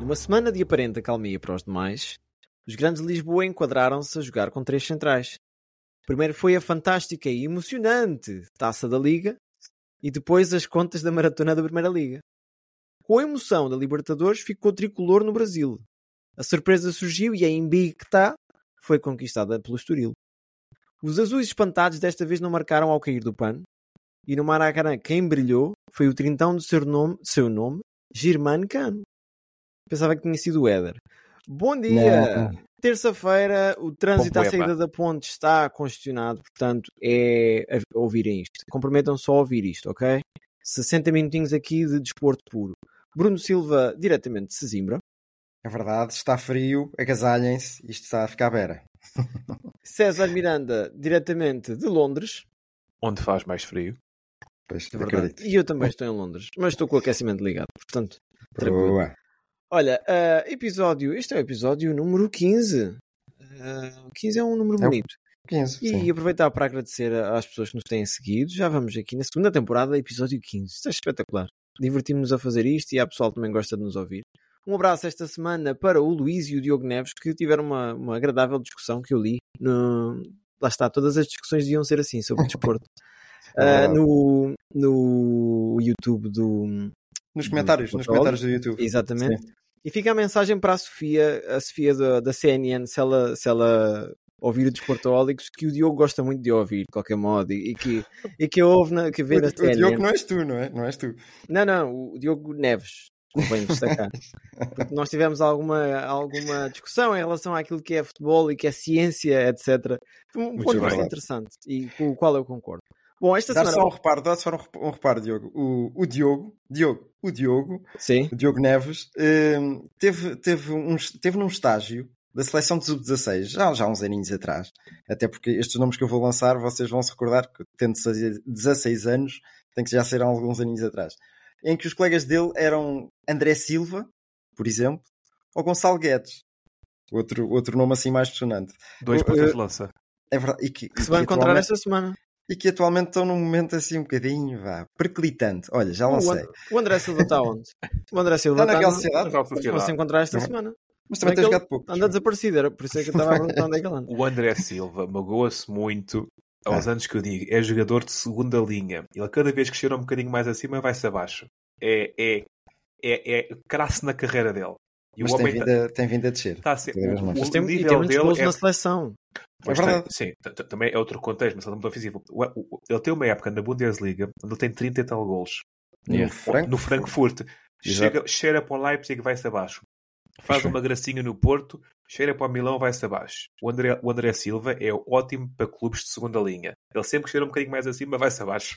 Numa semana de aparente acalmia para os demais, os grandes de Lisboa enquadraram-se a jogar com três centrais. Primeiro foi a fantástica e emocionante Taça da Liga e depois as contas da Maratona da Primeira Liga. Com a emoção da Libertadores ficou tricolor no Brasil. A surpresa surgiu e a Invicta foi conquistada pelo Estoril. Os azuis espantados desta vez não marcaram ao cair do pano e no Maracanã quem brilhou foi o trintão do seu nome, seu nome Girmano Cano. Pensava que tinha sido o Éder. Bom dia! Terça-feira, o trânsito à saída da ponte está congestionado, portanto, é ouvirem isto. Comprometam-se a ouvir isto, ok? 60 minutinhos aqui de desporto puro. Bruno Silva, diretamente de Sesimbra. É verdade, está frio, agasalhem-se, isto está a ficar beira. César Miranda, diretamente de Londres. Onde faz mais frio. Pois, É verdade. acredito. E eu também estou em Londres, mas estou com o aquecimento ligado, portanto, tranquilo. Olha, ah, episódio, este é o episódio número 15. Ah, o 15 é um número É bonito. 15, E sim. aproveitar para agradecer às pessoas que nos têm seguido. Já vamos aqui na segunda temporada, episódio 15. Isto é espetacular. Divertimos-nos a fazer isto e a pessoal também gosta de nos ouvir. Um abraço esta semana para o Luís e o Diogo Neves, que tiveram uma, uma agradável discussão que eu li. No... Lá está, todas as discussões deviam ser assim, sobre desporto. Verdade. no, no YouTube do. Nos comentários, nos Portugal. comentários do YouTube. Exatamente. E fica a mensagem para a Sofia, a Sofia da, da CNN, se ela, se ela ouvir o Desportólicos, que o Diogo gosta muito de ouvir, de qualquer modo, e, e que, e que ouve na, que O, vê na o CNN. Diogo não és tu, não é? Não és tu. Não, não, o Diogo Neves. Convém destacar. Porque nós tivemos alguma, alguma discussão em relação àquilo que é futebol e que é ciência, etc. Um Muito ponto de vista bem. interessante e com o qual eu concordo. Bom, esta Dá semana. só um reparo, dá só um rep- reparo, Diogo. O, o Diogo, Diogo, o Diogo, Sim, o Diogo Neves, hum, teve, teve, um, teve num estágio da seleção de sub-16, já, já há uns aninhos atrás. Até porque estes nomes que eu vou lançar, vocês vão se recordar que, tendo 16 anos, tem que já ser há alguns aninhos atrás. Em que os colegas dele eram André Silva, por exemplo, ou Gonçalo Guedes. Outro, outro nome assim mais sonante. Dois pontas uh, de lança. É verdade. E que, que se vai encontrar esta semana. E que atualmente estão num momento assim um bocadinho, vá, perclitante. Olha, já O, lancei. And- o André Silva está onde? O André Silva Está na Real no- Sociedade, Vamos se encontrar esta Não. semana. mas também Bem tem jogado pouco. Anda desaparecido, era por isso é que eu estava a perguntar onde é que ele anda. O André Silva magoa-se muito aos Ah. anos que eu digo. É jogador de segunda linha. Ele cada vez que cheira um bocadinho mais acima vai-se abaixo. É, é, é, é crasse na carreira dele. E Mas o tem homem vindo, a, tem vindo a descer. está a ser. O, Mas o tem, e tem nível muitos gols dele é na seleção. Pois É tem, verdade. sim, também é outro contexto, mas ele não ofensivo. Ele tem uma época na Bundesliga onde ele tem 30 e tal gols. No Frankfurt. Chega, cheira para o Leipzig e vai-se abaixo. Faz uma gracinha no Porto, cheira para o Milão vai-se abaixo. O André, o André Silva é ótimo para clubes de segunda linha. Ele sempre que cheira um bocadinho mais acima vai-se abaixo.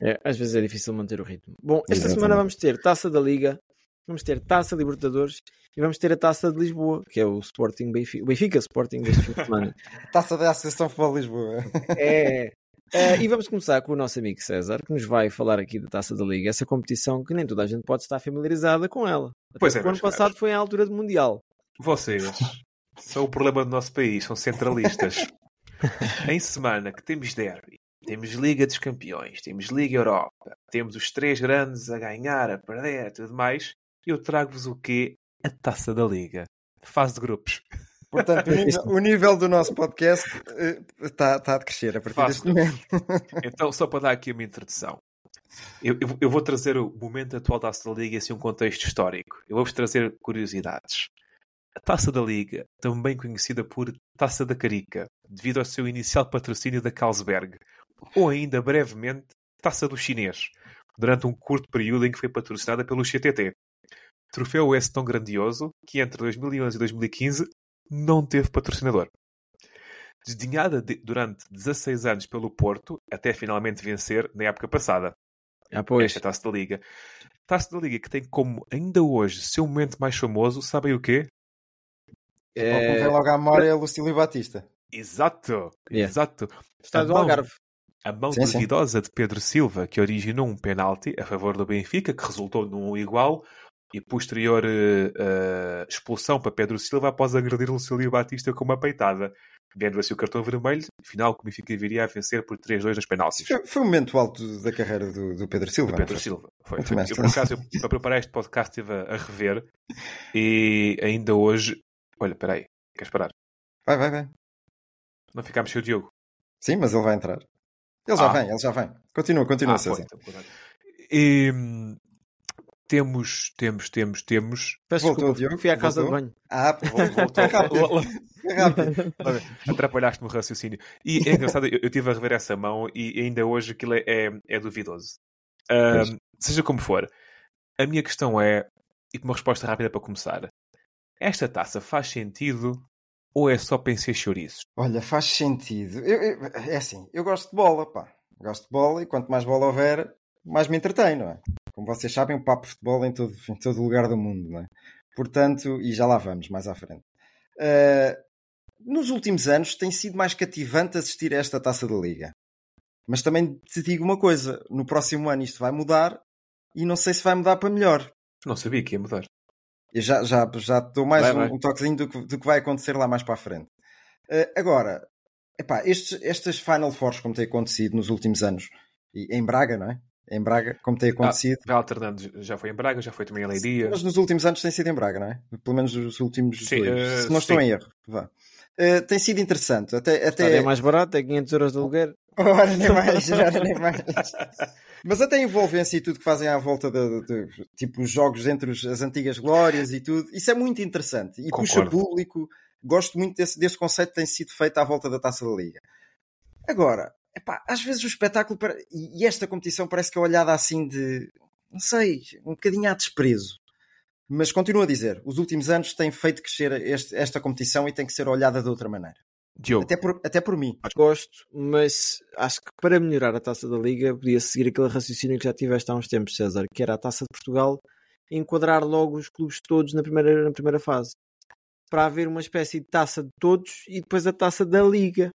É, às vezes é difícil manter o ritmo. Bom, esta Exatamente. semana vamos ter Taça da Liga, vamos ter Taça Libertadores e vamos ter a Taça de Lisboa, que é o Sporting Benfica, o Benfica Sporting deste fim de semana. Taça da Associação Futebol de Lisboa. É. É, e vamos começar com o nosso amigo César, que nos vai falar aqui da Taça da Liga, essa competição que nem toda a gente pode estar familiarizada com ela. Até Pois é, porque o ano meus passado caros. foi à altura do Mundial. Vocês são o problema do nosso país, são centralistas. em semana que temos derby, temos Liga dos Campeões, temos Liga Europa, temos os três grandes a ganhar, a perder, tudo mais, eu trago-vos o quê? A taça da Liga. Fase de grupos. Portanto, o nível, o nível do nosso podcast está a crescer a partir deste momento. Então, só para dar aqui uma introdução. Eu, eu- eu vou trazer o momento atual da Taça da Liga e assim um contexto histórico. Eu vou-vos trazer curiosidades. A Taça da Liga, também conhecida por Taça da Carica, devido ao seu inicial patrocínio da Carlsberg, ou ainda brevemente Taça do Chinês, durante um curto período em que foi patrocinada pelo CTT. Troféu esse tão grandioso que entre 2011 e 2015 não teve patrocinador. Desdenhada de- durante 16 anos pelo Porto, até finalmente vencer na época passada. Ah, pois. Esta Taça da Liga. Taça da Liga que tem como ainda hoje seu momento mais famoso, sabem o quê? É... Vem logo à memória é Lucílio Batista. Exato, Yeah. exato. Está A do mão- Algarve. A mão Sim, sim. duvidosa de Pedro Silva, que originou um penalti a favor do Benfica, que resultou num igual, e posterior eh, expulsão para Pedro Silva após agredir Lucílio Batista com uma peitada. Vendo assim o cartão vermelho, final que o Benfica viria a vencer por 3-2 nos penaltis. Foi, foi o momento alto da carreira do, do Pedro Silva. Do Pedro foi? Silva. Foi, foi. Eu, por acaso, eu, para preparar este podcast, estive a, a rever e ainda hoje. Olha, peraí, queres parar? Vai, vai, vai. Não ficámos sem o Diogo. Sim, mas ele vai entrar. Ele já Ah. vem, ele já vem. Continua, continua, Ah, foi, César. então, cuidado. E, hum, temos, temos, temos, temos. Peço Voltou, desculpa, Diogo? fui à casa Voltou? de banho. Ah, Voltou. rápido. Atrapalhaste-me o raciocínio. E é engraçado, eu, estive a rever essa mão e ainda hoje aquilo é, é, é duvidoso. Ahm, seja como for, a minha questão é, e com uma resposta rápida para começar: esta taça faz sentido ou é só para encher chouriços? Olha, faz sentido. Eu- eu- é assim, eu gosto de bola, pá. Gosto de bola e quanto mais bola houver, mais me entretém, não é? Como vocês sabem, o papo de futebol em todo, em todo lugar do mundo, não é? Portanto, e já lá vamos, mais à frente. Ah, nos últimos anos tem sido mais cativante assistir a esta taça da Liga. Mas também te digo uma coisa: no próximo ano isto vai mudar e não sei se vai mudar para melhor. Não sabia que ia mudar. Eu já, já, já dou mais Vai, um, vai. um toquezinho do que, do que vai acontecer lá mais para a frente. Eh, agora, epá, estes, estas Final Fours, como tem acontecido nos últimos anos, e em Braga, não é? Em Braga, como tem acontecido. Vai alternando, já foi em Braga, já foi também em Leiria. Mas nos últimos anos tem sido em Braga, não é? Pelo menos os últimos Sim, dois. eh, Se não estou em erro. Vá. Eh, tem sido interessante. Até, Até... É mais barato, é 500 euros de aluguer. Ora, nem mais, ora, nem mais. Mas até a envolvência e tudo que fazem à volta de, de- de- tipo os jogos entre os- as antigas glórias e tudo, isso é muito interessante e puxa Concordo. público. Gosto muito desse, desse conceito que tem sido feito à volta da taça da liga. Agora, epá, às vezes o espetáculo pare- e esta competição parece que é olhada assim de não sei, um bocadinho a desprezo. Mas continuo a dizer, os últimos anos têm feito crescer este- esta competição e tem que ser olhada de outra maneira. Diogo, Até por, até por mim. Gosto, mas acho que para melhorar a taça da Liga podia seguir aquele raciocínio que já tiveste há uns tempos, César, que era a taça de Portugal e enquadrar logo os clubes todos na primeira, na primeira fase. Para haver uma espécie de taça de todos e depois a taça da Liga,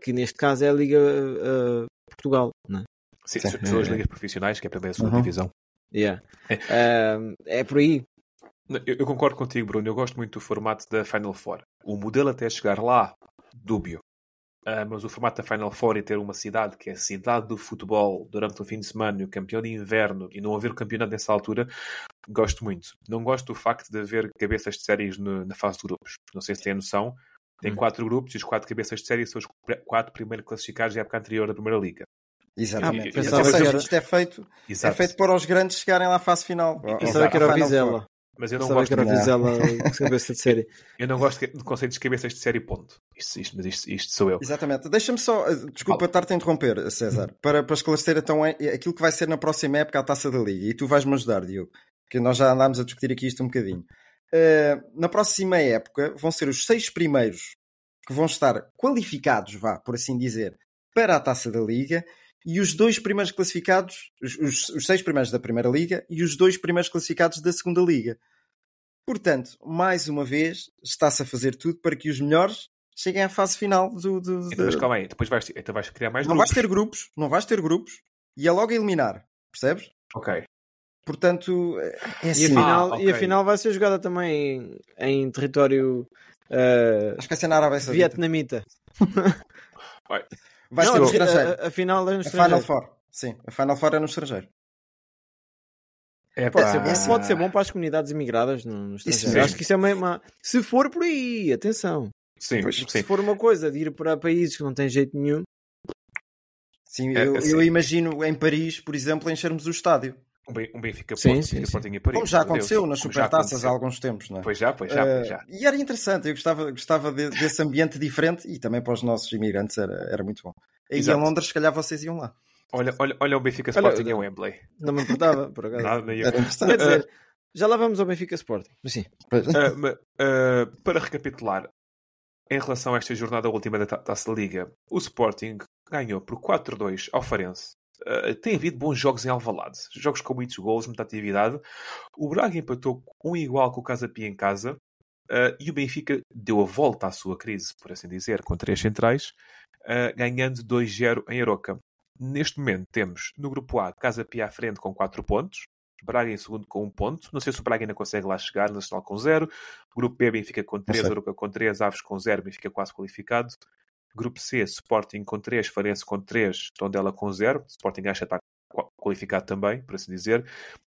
que neste caso é a Liga uh, Portugal. Não é? sim, são as ligas profissionais, que é a primeira e a segunda Uhum. divisão. Yeah. Um, é por aí. Eu, eu concordo contigo, Bruno. Eu gosto muito do formato da Final Four. O modelo até chegar lá, dúbio. Ah, mas o formato da Final Four e ter uma cidade que é a cidade do futebol durante o fim de semana e o campeão de inverno e não haver o campeonato nessa altura, gosto muito. Não gosto do facto de haver cabeças de séries no- na fase de grupos. Não sei se têm noção. Tem Hum. quatro grupos e os quatro cabeças de série são os quatro primeiros classificados da época anterior da Primeira Liga. Exatamente. Ah, Ou pensava seja, que era- isto é feito, é feito para os grandes chegarem lá à fase final. À que era o Vizela. Mas eu não gosto que era. Vizela de cabeça de série. Eu não gosto de conceitos de cabeças de série, ponto. Isto, isto, mas isto, isto sou eu. Exatamente. Deixa-me só, eh, desculpa estar-te a interromper, César, para, para esclarecer então eh, aquilo que vai ser na próxima época a taça da Liga. E tu vais-me ajudar, Diogo, que nós já andámos a discutir aqui isto um bocadinho. Eh, na próxima época vão ser os seis primeiros que vão estar qualificados, vá, por assim dizer, para a taça da Liga. E os dois primeiros classificados, os, os- os seis primeiros da Primeira Liga e os dois primeiros classificados da Segunda Liga. Portanto, mais uma vez, está-se a fazer tudo para que os melhores cheguem à fase final do. do- Então, mas calma aí, depois vais, então vais criar mais Não grupos. vais ter grupos, não vais ter grupos e é logo a eliminar, percebes? Ok. Portanto, é E assim. a, final, Ah, e a ok. final vai ser jogada também em, em território uh, Acho que vai ser na Arábia Saudita. vietnamita. Vai Não, ser no a- estrangeiro. A, a final é no A estrangeiro. Final Four. Sim, a Final Four é no estrangeiro. É Pode ser, bom, pode ser bom para as comunidades imigradas no, no estrangeiro. sim. Acho que isso é uma, uma- Se for por aí, atenção. Sim, Pois, sim. Se for uma coisa de ir para países que não têm jeito nenhum, Sim, É, eu, assim. eu imagino em Paris, por exemplo, enchermos o estádio. Um Ben- Benfica Sim, Porto, sim, Benfica sim. Sporting e Paris. Como já meu Deus. aconteceu nas supertaças há aconteceu. alguns tempos, não é? Pois já, pois já, Eh, pois já. E era interessante, eu gostava, gostava de- desse ambiente diferente e também para os nossos imigrantes era, era muito bom. E em Exato. Londres, se calhar vocês iam lá. Olha, olha, olha o Benfica Olha, Sporting eu- em Wembley. não me importava, por acaso. Nada, nem eu. Era Quer interessante. dizer, já lá vamos ao Benfica Sporting. Mas sim, ma- ah, para recapitular, em relação a esta jornada última da Ta- Taça da Liga, o Sporting ganhou por 4-2 ao Farense. Uh, tem havido bons jogos em Alvalade. Jogos com muitos golos, muita atividade. O Braga empatou um igual com o Casa Pia em casa. Uh, e o Benfica deu a volta à sua crise, por assim dizer, com três centrais, uh, ganhando 2-0 em Aroca. Neste momento temos no grupo A Casa Pia à frente com 4 pontos, Braga em segundo com 1 um ponto. Não sei se o Braga ainda consegue lá chegar, Nacional com 0. Grupo B, Benfica com 3, Aroca com 3, Aves com 0, Benfica quase qualificado. Grupo C, Sporting com 3, Farense com 3, Tondela com 0. Sporting acha que está qualificado também, por assim dizer.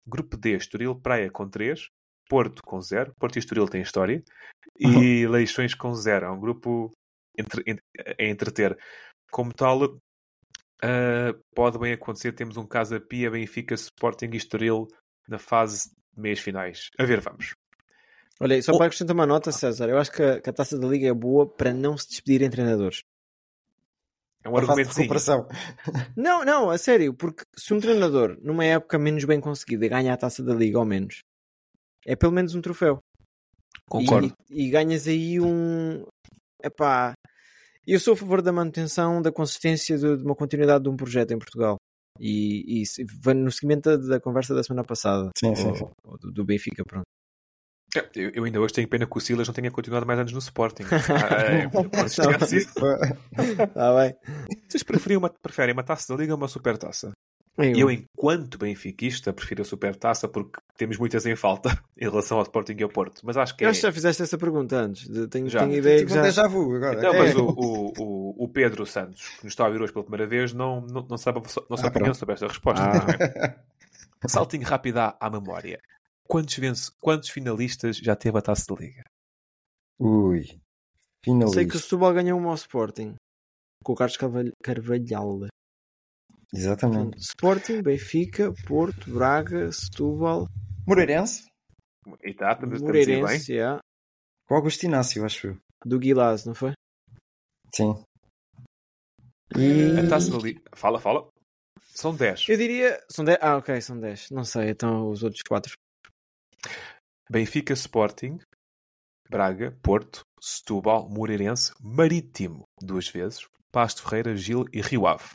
Grupo D, Estoril Praia com 3, Porto com 0. Porto e Estoril têm história. E uhum. Leixões com 0. É um grupo entre, entre, a entreter. Como tal, uh, pode bem acontecer. Temos um Casa Pia, Benfica, Sporting e Estoril na fase de meias finais. A ver, vamos. Olha, só para acrescentar uma nota, César, eu acho que a, que a, taça da Liga é boa para não se despedir em treinadores. É um argumento de recuperação. Não, não, a sério, porque se um treinador, numa época menos bem conseguida, ganha a taça da Liga, ao menos, é pelo menos um troféu. Concordo. E, e ganhas aí um. Epá, eu sou a favor da manutenção da consistência de, de uma continuidade de um projeto em Portugal. E, e no seguimento da, da, conversa da semana passada sim, sim, sim. Do, do Benfica, pronto. É, eu, eu, ainda hoje tenho pena que o Silas não tenha continuado mais anos no Sporting. ah, bem. Vocês preferiam uma, preferem uma taça da Liga ou uma super taça? Eu, eu, enquanto benfiquista, prefiro a super taça porque temos muitas em falta em relação ao Sporting e ao Porto. Mas acho que eu é... que já fizeste essa pergunta antes. Tenho, já. tenho ideia que já... déjà vu agora. Então, é. mas o, o, o, Pedro Santos, que nos está a ouvir hoje pela primeira vez, não, não, não sabe, não sabe ah, opinião sobre esta resposta. Ah. Saltinho rápido à, à memória. Quantos, vence, quantos finalistas já teve a Taça de Liga? Ui, finalista. Sei que o Setúbal ganhou uma ao Sporting. Com o Carlos Carvalhal. Exatamente. Sporting, Benfica, Porto, Braga, Setúbal. Moreirense. Exato, Moreirense, yeah. Com o Augusto Inácio, acho eu. Do Guilás, não foi? Sim. E... A taça ali. Fala, fala. São 10. Eu diria. São 10. Ah, ok, são 10. Não sei, então os outros 4. Benfica Sporting, Braga, Porto, Setúbal, Moreirense, Marítimo, duas vezes, Pasto Ferreira, Gil e Rio Ave.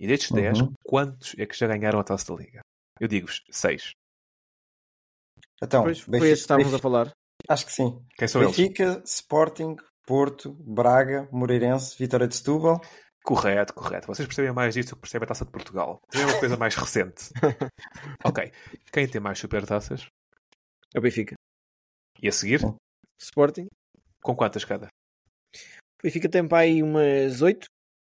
E destes 10, uhum. quantos é que já ganharam a taça da Liga? Eu digo-vos, 6. Então, pois, Benfica, foi este que estávamos Benfica, a falar. Acho que sim. Quem são Benfica, eles? Sporting, Porto, Braga, Moreirense, Vitória de Setúbal. Correto, correto. Vocês percebem mais disto do que percebem a taça de Portugal. É uma coisa mais recente. ok. Quem tem mais supertaças? É o Benfica. E a seguir? Sporting. Com quantas cada? O Benfica tem para aí umas 8.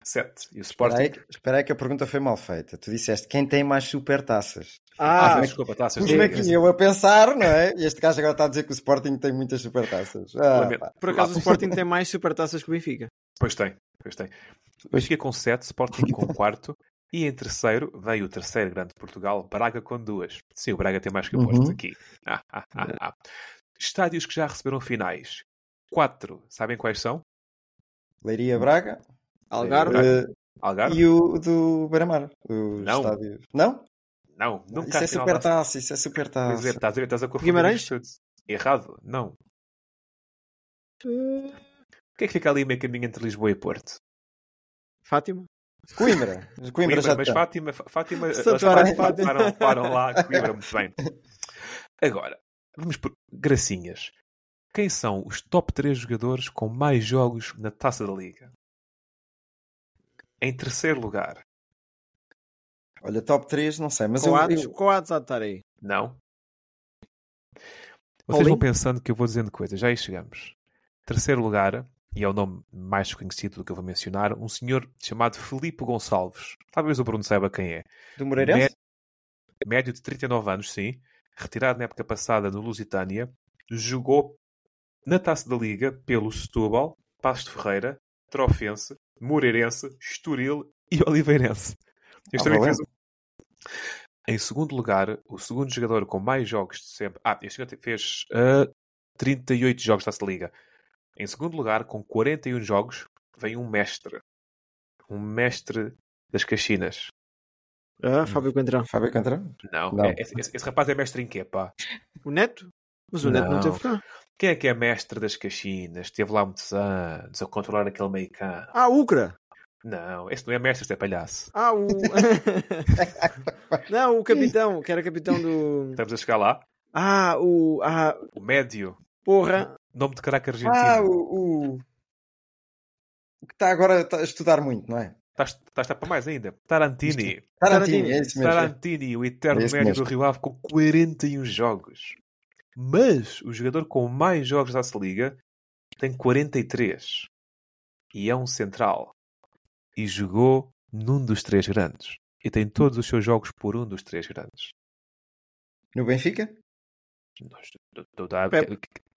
7. E o Sporting? Espera aí, espera aí, que a pergunta foi mal feita. Tu disseste quem tem mais supertaças. Ah, ah desculpa, taças. Como é que eu a pensar, não é? E este gajo agora está a dizer que o Sporting tem muitas supertaças. Ah, Por acaso o Sporting tem mais supertaças que o Benfica. Pois tem, pois tem. O Benfica com 7, Sporting com 4. E em terceiro veio o terceiro grande de Portugal, Braga com duas. Sim, o Braga tem mais que o Porto uhum. aqui. Ah, ah, ah, ah, Estádios que já receberam finais. Quatro. Sabem quais são? Leiria Braga. Algarve. Uh, Algarve. E o do Beira-Mar. Não. Estádios. Não? Não, nunca Isso é super taça, isso é super taça. É, estás a ver, estás a confundir Guimarães? Errado, não. O que é que fica ali meio caminho entre Lisboa e Porto? Fátima? Coimbra. Coimbra, Coimbra já mas tem. Fátima, Fátima, Fátima param, param lá, Coimbra, muito bem. Agora, vamos por gracinhas. Quem são os top 3 jogadores com mais jogos na taça da Liga? Em terceiro lugar. Olha, top 3, não sei, mas Coates, eu... Coates há de estar aí. Não. Vocês vão pensando que eu vou dizendo coisas, já aí chegamos. Terceiro lugar, e é o nome mais conhecido do que eu vou mencionar, um senhor chamado Felipe Gonçalves. Talvez o Bruno saiba quem é. Do Moreirense? Médio, médio de 39 anos, sim. Retirado na época passada no Lusitânia. Jogou na Taça da Liga pelo Setúbal, Pasto Ferreira, Trofense, Moreirense, Estoril e Oliveirense. Ah, fez... Em segundo lugar, o segundo jogador com mais jogos de sempre. Ah, este fez uh, ah, 38 jogos da Taça da Liga. Em segundo lugar, com 41 jogos, vem um mestre. Um mestre das Caxinas. Ah, Fábio Coentrão. Fábio Coentrão? Não, não. É, esse, esse, rapaz é mestre em quê, pá? O Neto? Mas o Neto não, não teve cá. Quem é que é mestre das Caxinas? Esteve lá muitos anos a controlar aquele meio campo. Ah, Ucra! Não, este não é mestre, este é palhaço. Ah, o. não, o capitão, que era capitão do. Estamos a chegar lá. Ah, o. Ah, O médio. porra. Nome de craque argentino. Ah, o, o... que está agora tá a estudar muito, não é? Estás, estás para mais ainda. Tarantini. Tarantino, é isso mesmo. Tarantini, o eterno É médio do Rio Ave, com 41 jogos. Mas o jogador com mais jogos da se Liga tem 43. E é um central. E jogou num dos três grandes. E tem todos os seus jogos por um dos três grandes. No Benfica?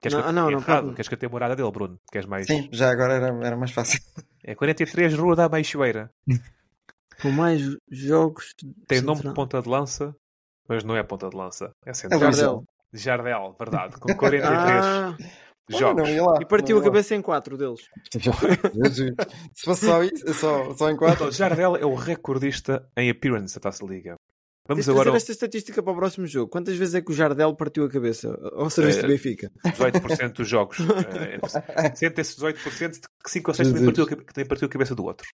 Queres Não, que, não, é não errado. Queres que eu tenha a morada dele, Bruno? Queres mais? Sim, já agora era, era mais fácil. É 43, Rua da Baixoeira. Com mais jogos. Tem nome de ponta de lança, mas não é ponta de lança. É É central. Luís Jardel. Jardel, verdade. Com 43 Ah, jogos. Não, lá, e partiu a cabeça em quatro deles. Jesus. Se fosse só isso, só, só em quatro. Então, Jardel é o recordista em appearance da Taça Liga. Vamos Tens agora esta estatística para o próximo jogo. Quantas vezes é que o Jardel partiu a cabeça ao serviço Eh, do Benfica? 18% dos jogos. Sente esses 18% de que 5 ou 6 também partiu, a também partiu a cabeça do outro.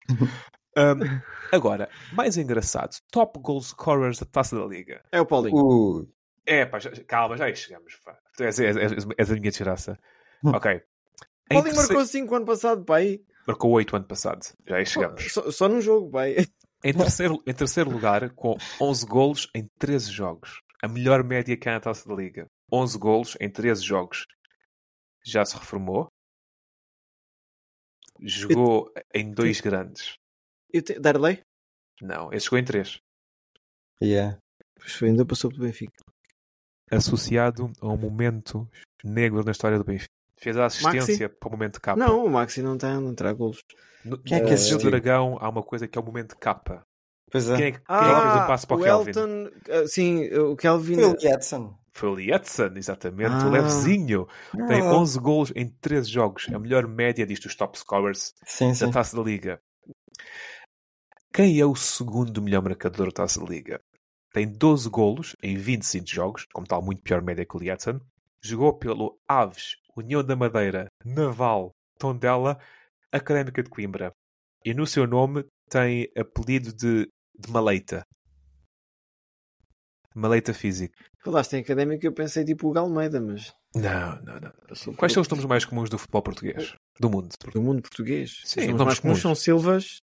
Um, agora, mais engraçado, top goal scorers da Taça da Liga. É o Paulinho. Uh, É, pá, já- calma, já aí chegamos. Pá. Tu és, és, és, és a minha desgraça. Hum. Ok. Em Paulinho marcou 5 ano passado, pai. marcou 8 ano passado. Já aí chegamos. Só, só num jogo, pai. Em terceiro, em terceiro lugar, com 11 golos em 13 jogos. A melhor média que há na taça da Liga. 11 golos em 13 jogos. Já se reformou. Jogou em dois grandes. Eu te... Darley? Não, esse jogou em 3. yeah. Pois foi, ainda passou pelo Benfica. Associado a um momento negro na história do Benfica. Fez a assistência para o momento K. Não, o Maxi não, tá, não terá golos. No, Quem é que no assistiu? do Dragão há uma coisa que é o momento K. Pois é. Quem é, que- quem é que fez o passo para o, o Kelvin? Elton, ah, sim, o Kelvin. Foi o Edson. Foi o Lietzen, exatamente. Ah. O levezinho. Tem Ah. 11 golos em 13 jogos. A melhor média disto dos top scorers Sim, sim. da Taça da Liga. Quem é o segundo melhor marcador da Taça da Liga? Tem 12 golos em 25 jogos, como tal, muito pior média que o Lietzen. Jogou pelo Aves, União da Madeira, Naval, Tondela, Académica de Coimbra. E no seu nome tem apelido de, de Maleita. Maleita físico. Falaste em académico, eu pensei tipo o Galmeida, mas Não, não, não. Quais são os nomes mais comuns do futebol português? Do mundo? do mundo português. Sim, Os nomes mais comuns são Silvas,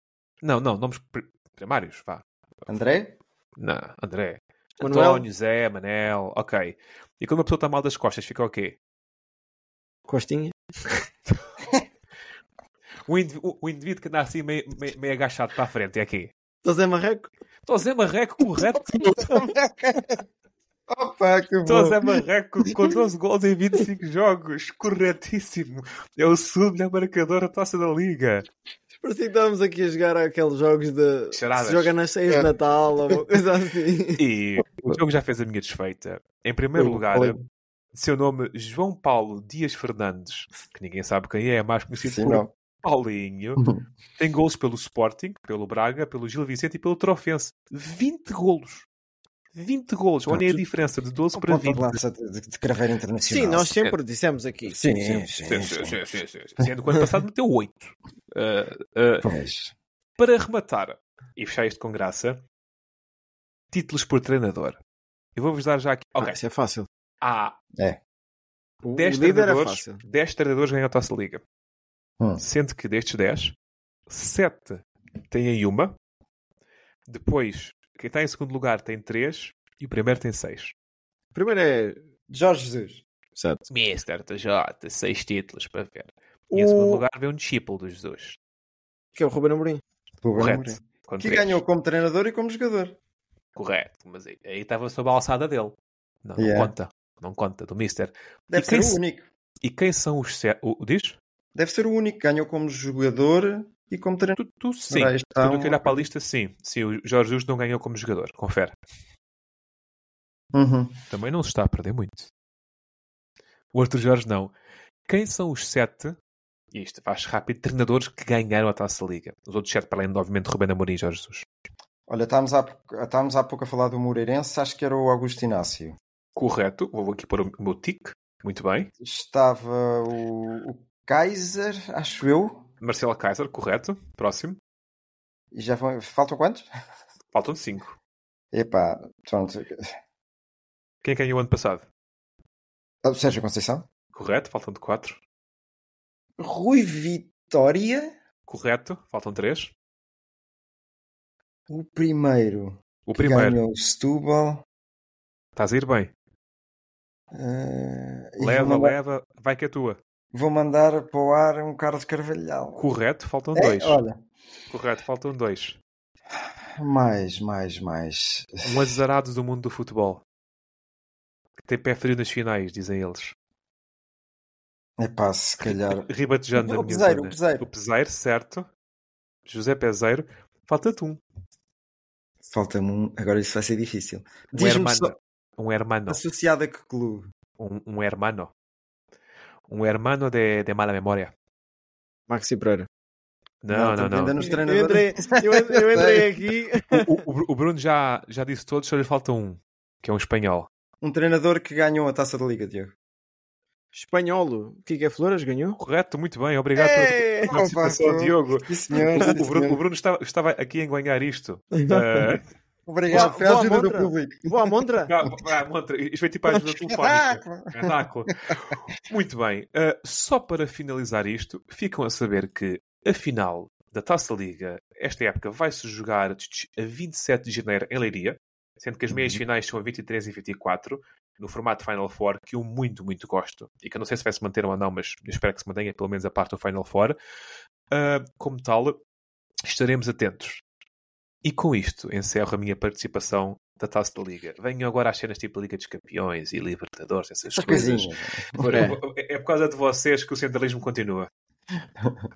Não, não, nomes pri- primários, vá. André? Não, André. Manuel. António, Zé, Manel, ok. E quando uma pessoa está mal das costas, fica o quê? Costinha. O, indiví- o- o indivíduo que anda assim meio, meio, meio agachado para a frente é aqui. José Marreco. Estou Zé Marreco, correto. Opa, que Estou bom. Zé Marreco com 12 gols em 25 jogos. Corretíssimo. É o segundo melhor marcador da taça da Liga. Parecia que estávamos aqui a jogar aqueles jogos de. Charadas. Se joga nas ceias de Natal ou uma coisa assim. E o jogo já fez a minha desfeita. Em primeiro lugar, seu nome João Paulo Dias Fernandes, que ninguém sabe quem é, é mais conhecido Sim, por não. Paulinho. Tem gols pelo Sporting, pelo Braga, pelo Gil Vicente e pelo Trofense. 20 golos. 20 golos. Olhem a diferença de 12 para Ponta 20. de de, de craveira internacional. Sim, nós sempre dissemos aqui. Sim, Sim, sim, sim, sim. sim. Sendo que o ano passado meteu 8. Uh, uh, Pois. para rematar e fechar isto com graça, títulos por treinador. Eu vou-vos dar já aqui. Ah, Ok. isso é fácil. Há o 10 líder é treinadores, fácil. 10 treinadores ganham a Taça Liga. Hum. Sendo que destes 10, 7 têm uma. Depois, quem está em segundo lugar tem 3 e o primeiro tem 6. O primeiro é. Jorge Jesus. Exato. Mister TJ, 6 títulos para ver. E em segundo lugar vem um discípulo dos Jesus. Que é o Ruben Amorim. Ruben Correto. Amorim. Com Que três. ganhou como treinador e como jogador. Correto. Mas aí aí estava sob a alçada dele. Não, não Yeah. conta. Não conta, do Mister. Deve ser o único. E quem são os sete? O, diz? Deve ser o único que ganhou como jogador e como treinador. Tu, tu sim. Aí está Tudo que olhar para a lista, sim. Sim, o Jorge Jesus não ganhou como jogador. Confere. Uhum. Também não se está a perder muito. O Arthur Jorge não. Quem são os sete, e isto faz rápido, treinadores que ganharam a Taça Liga? Os outros sete, para além de, obviamente, Rubén Amorim e Jorge Jesus. Olha, estávamos há, pouco- estávamos há pouco a falar do Moreirense, acho que era o Augusto Inácio. Correto. Vou aqui pôr o meu tic. Muito bem. Estava o, o Kaiser, acho eu. Marcelo Kaiser, correto. Próximo. E já vão... faltam quantos? Faltam 5. Epá, pronto. Quem ganhou ano passado? Ah, Sérgio Conceição? Correto, faltam de 4. Rui Vitória? Correto, faltam 3. O primeiro. O primeiro, Ganhou o Setúbal. estás a ir bem. E Leva, mandar, leva, vai que é tua. Vou mandar para o ar um Carlos Carvalhal. Correto, faltam É, 2. olha, Correto, faltam 2. mais, mais, mais. Um azarado do mundo do futebol. Que tem pé frio nas finais, dizem eles. Epá, se calhar. Ribatejando O Peseiro, o Peseiro. O Peseiro, certo. José Peseiro. Falta-te um. Falta-me um. Agora isso vai ser difícil. Diz-me só. Um hermano. Associado a que clube? Un, un hermano. Un hermano de, de mala memoria. Maxi Pereira. Não, não, não. nos Eu entrei, eu, eu entrei aqui. O, o- o Bruno já, já disse todos, só lhe falta um, que é um espanhol. Um treinador que ganhou a taça da Liga, Diogo. Espanholo. O que é Flores ganhou? Correto, muito bem, obrigado É, pela participação, Diogo. Sim, senhor. O, sim, o Bruno, o Bruno estava, estava aqui a enganhar isto. Eh, Obrigado, Vou- foi a vou à ajuda do público. Vou à Montra? ah, ah, Montra, isto foi tipo a ajuda telefónica. Espetáculo. Muito bem. Uh, só para finalizar isto, ficam a saber que a final da Taça Liga, esta época, vai-se jogar a 27 de janeiro em Leiria, sendo que as meias finais são a 23 e 24, no formato Final Four, que eu muito, muito gosto. E que eu não sei se vai se manter ou não, mas eu espero que se mantenha pelo menos a parte do Final Four. Uh, como tal, estaremos atentos. E com isto encerro a minha participação da Taça da Liga. Venho agora às cenas tipo Liga dos Campeões e Libertadores, essas Essas coisas. coisinhas. Por- É. É. por causa de vocês que o centralismo continua.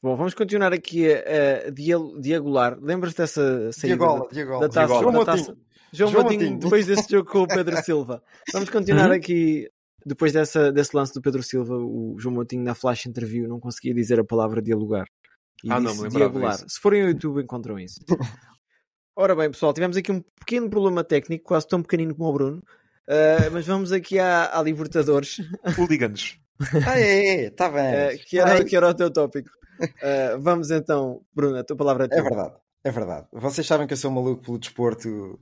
Bom, vamos continuar aqui a, a dia- diagolar. Lembras-te dessa saída Diagola, da, Diagola. da taça? João da Moutinho. taça? João, João Moutinho, Moutinho. depois desse jogo com o Pedro Silva. Vamos continuar aqui, depois dessa, desse lance do Pedro Silva, o João Moutinho na flash interview não conseguia dizer a palavra dialogar. E Ah, não me diagolar. disso. Se forem ao YouTube encontram isso. Ora bem, pessoal, tivemos aqui um pequeno problema técnico, quase tão pequenino como o Bruno. Ah, mas vamos aqui à, à Libertadores, Hooligans. Ah, é, está bem. ah, que, era, que era o teu tópico. Ah, vamos então, Bruno, a tua palavra é tua. É verdade, é verdade. Vocês sabem que eu sou maluco pelo desporto,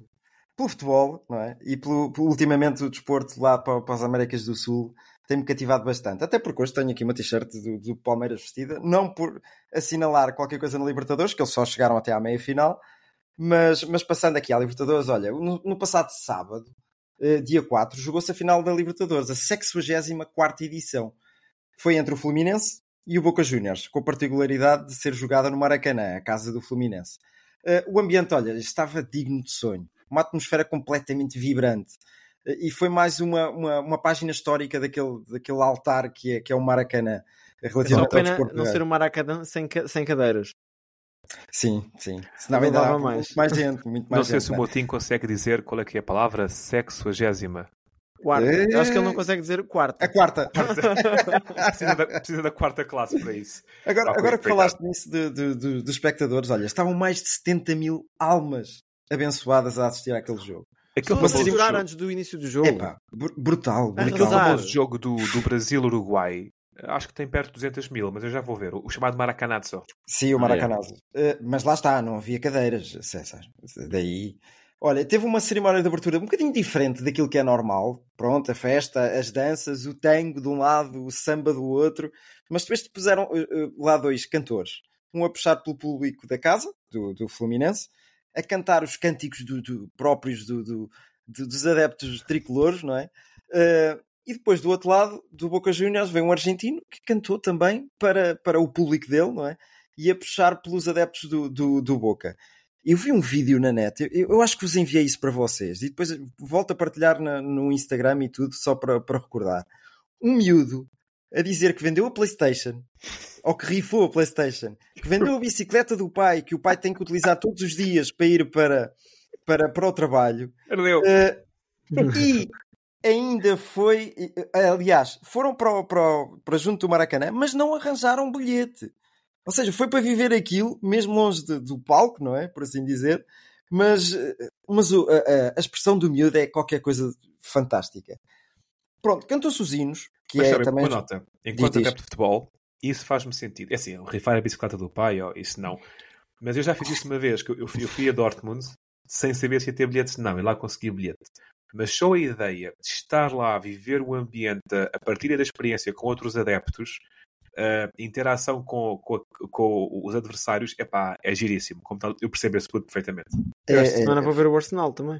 pelo futebol, não é? E pelo, pelo- ultimamente o desporto lá para, para as Américas do Sul tem-me cativado bastante. Até porque hoje tenho aqui uma t-shirt do, do Palmeiras vestida, não por assinalar qualquer coisa na Libertadores, que eles só chegaram até à meia final, mas, mas passando aqui à Libertadores, olha, no, no passado sábado, eh, dia 4, jogou-se a final da Libertadores, a 64 edição. Foi entre o Fluminense e o Boca Juniors, com a particularidade de ser jogada no Maracanã, a casa do Fluminense. Eh, o ambiente, olha, estava digno de sonho. Uma atmosfera completamente vibrante. Eh, e foi mais uma, uma, uma página histórica daquele, daquele altar que é, que é o Maracanã. É Relativamente ao pena desporto não ser um Maracanã sem, sem cadeiras. Sim, sim. Senão Não ainda dava dá mais. mais gente. Muito mais Não sei gente, se o Motim consegue dizer qual é que é a palavra sexuagésima. Quarta. É. Acho que ele não consegue dizer quarta. A quarta. Precisa da, precisa da quarta classe para isso. Agora, Ok, agora que falaste nisso de- de- de- dos espectadores, olha, estavam mais de 70 mil almas abençoadas a assistir àquele jogo. Aquele Pessoas a jogo, antes do início do jogo. Epá, br- brutal, brutal. aquele famoso jogo do, do Brasil-Uruguai, acho que tem perto de 200 mil, mas eu já vou ver. O, o chamado Maracanazo. Sim, o Ah, Maracanazo. Eh, mas lá está, não havia cadeiras, César. Daí. Olha, teve uma cerimónia de abertura um bocadinho diferente daquilo que é normal. Pronto, a festa, as danças, o tango de um lado, o samba do outro. Mas depois puseram eh, eh, lá dois cantores. Um a puxar pelo público da casa, do, do Fluminense, a cantar os cânticos do- do- próprios do- do- do- dos adeptos tricolores, não é? Eh, e depois do outro lado, do Boca Juniors, vem um argentino que cantou também para, para o público dele, não é? E a puxar pelos adeptos do, do, do Boca. Eu vi um vídeo na net, eu, eu acho que vos enviei isso para vocês, e depois volto a partilhar na- no Instagram e tudo, só para, para recordar. Um miúdo a dizer que vendeu a PlayStation, ou que rifou a PlayStation, que vendeu a bicicleta do pai, que o pai tem que utilizar todos os dias para ir para, para, para o trabalho, Perdeu. eh, e ainda foi. Aliás, foram para, o- para, o- para junto do Maracanã, mas não arranjaram um bilhete. Ou seja, foi para viver aquilo, mesmo longe de- do palco, não é? Por assim dizer. Mas, eh, mas o- a, a- expressão do miúdo é qualquer coisa fantástica. Pronto, cantou-se os hinos, que Mas é sabe, também. uma nota. Enquanto adepto de futebol, isso faz-me sentido. É assim, rifar a bicicleta do pai, ó, isso não. Mas eu já fiz isso uma vez, que eu fui, eu fui a Dortmund sem saber se ia ter bilhete, não, e lá consegui bilhete. Mas só a ideia de estar lá, viver o ambiente, a partir da experiência com outros adeptos, a interação com, com, com os adversários, epá, é giríssimo. Como tal, eu percebo esse ponto perfeitamente. Eu esta É, é, semana é, vou ver o Arsenal também.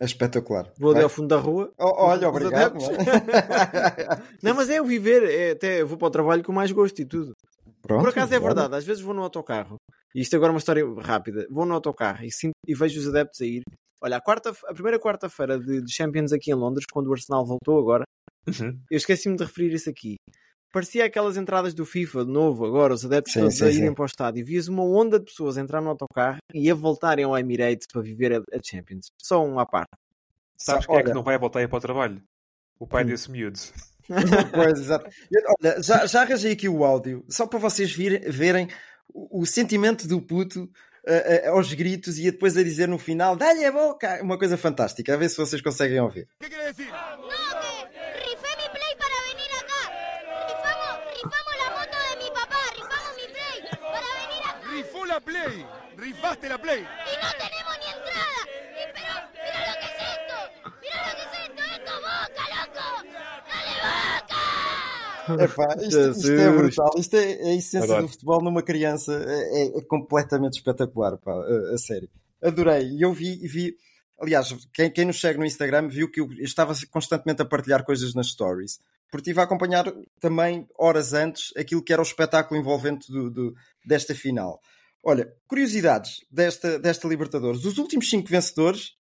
é espectacular. Vou ali ao fundo da rua. Oh, olha, os obrigado. Não, mas é o viver. É, até eu vou para o trabalho com mais gosto e tudo. Pronto, Por acaso é olha. verdade, às vezes vou no autocarro, e isto agora é uma história rápida, vou no autocarro e, sinto- e vejo os adeptos a ir. Olha, a, quarta, a primeira quarta-feira de, de Champions aqui em Londres, quando o Arsenal voltou agora, Uhum. eu esqueci-me de referir isso aqui. Parecia aquelas entradas do FIFA de novo, agora, os adeptos Sim, todos sim, a sim. irem para o estádio. Vias uma onda de pessoas a entrar no autocarro e a voltarem ao Emirates para viver a, a Champions. Só um à parte. Sabes Só- quem é que olha- não vai voltar a ir para o trabalho? O pai Hum. desse miúdo. Pois, exato. Olha, já, já arranjei aqui o áudio, só para vocês vir- verem o, o sentimento do puto aos gritos e depois a dizer no final: dá-lhe a boca! Uma coisa fantástica, a ver se vocês conseguem ouvir. No, que rifé mi play para venir acá. Rifamos, rifamos la moto de mi papá, rifamos mi play para venir acá. Rifó la Play. Rifaste la Play. Y no tenemos Epá, isto, isto é brutal, isto é, é a essência Adoro. do futebol numa criança, é, é- é completamente espetacular, pá, a, a sério. Adorei, e eu vi, vi aliás, quem, quem nos segue no Instagram viu que eu estava constantemente a partilhar coisas nas stories, porque estive a acompanhar também, horas antes, aquilo que era o espetáculo envolvente do, do- desta final. Olha, curiosidades desta, desta Libertadores. Os últimos cinco vencedores,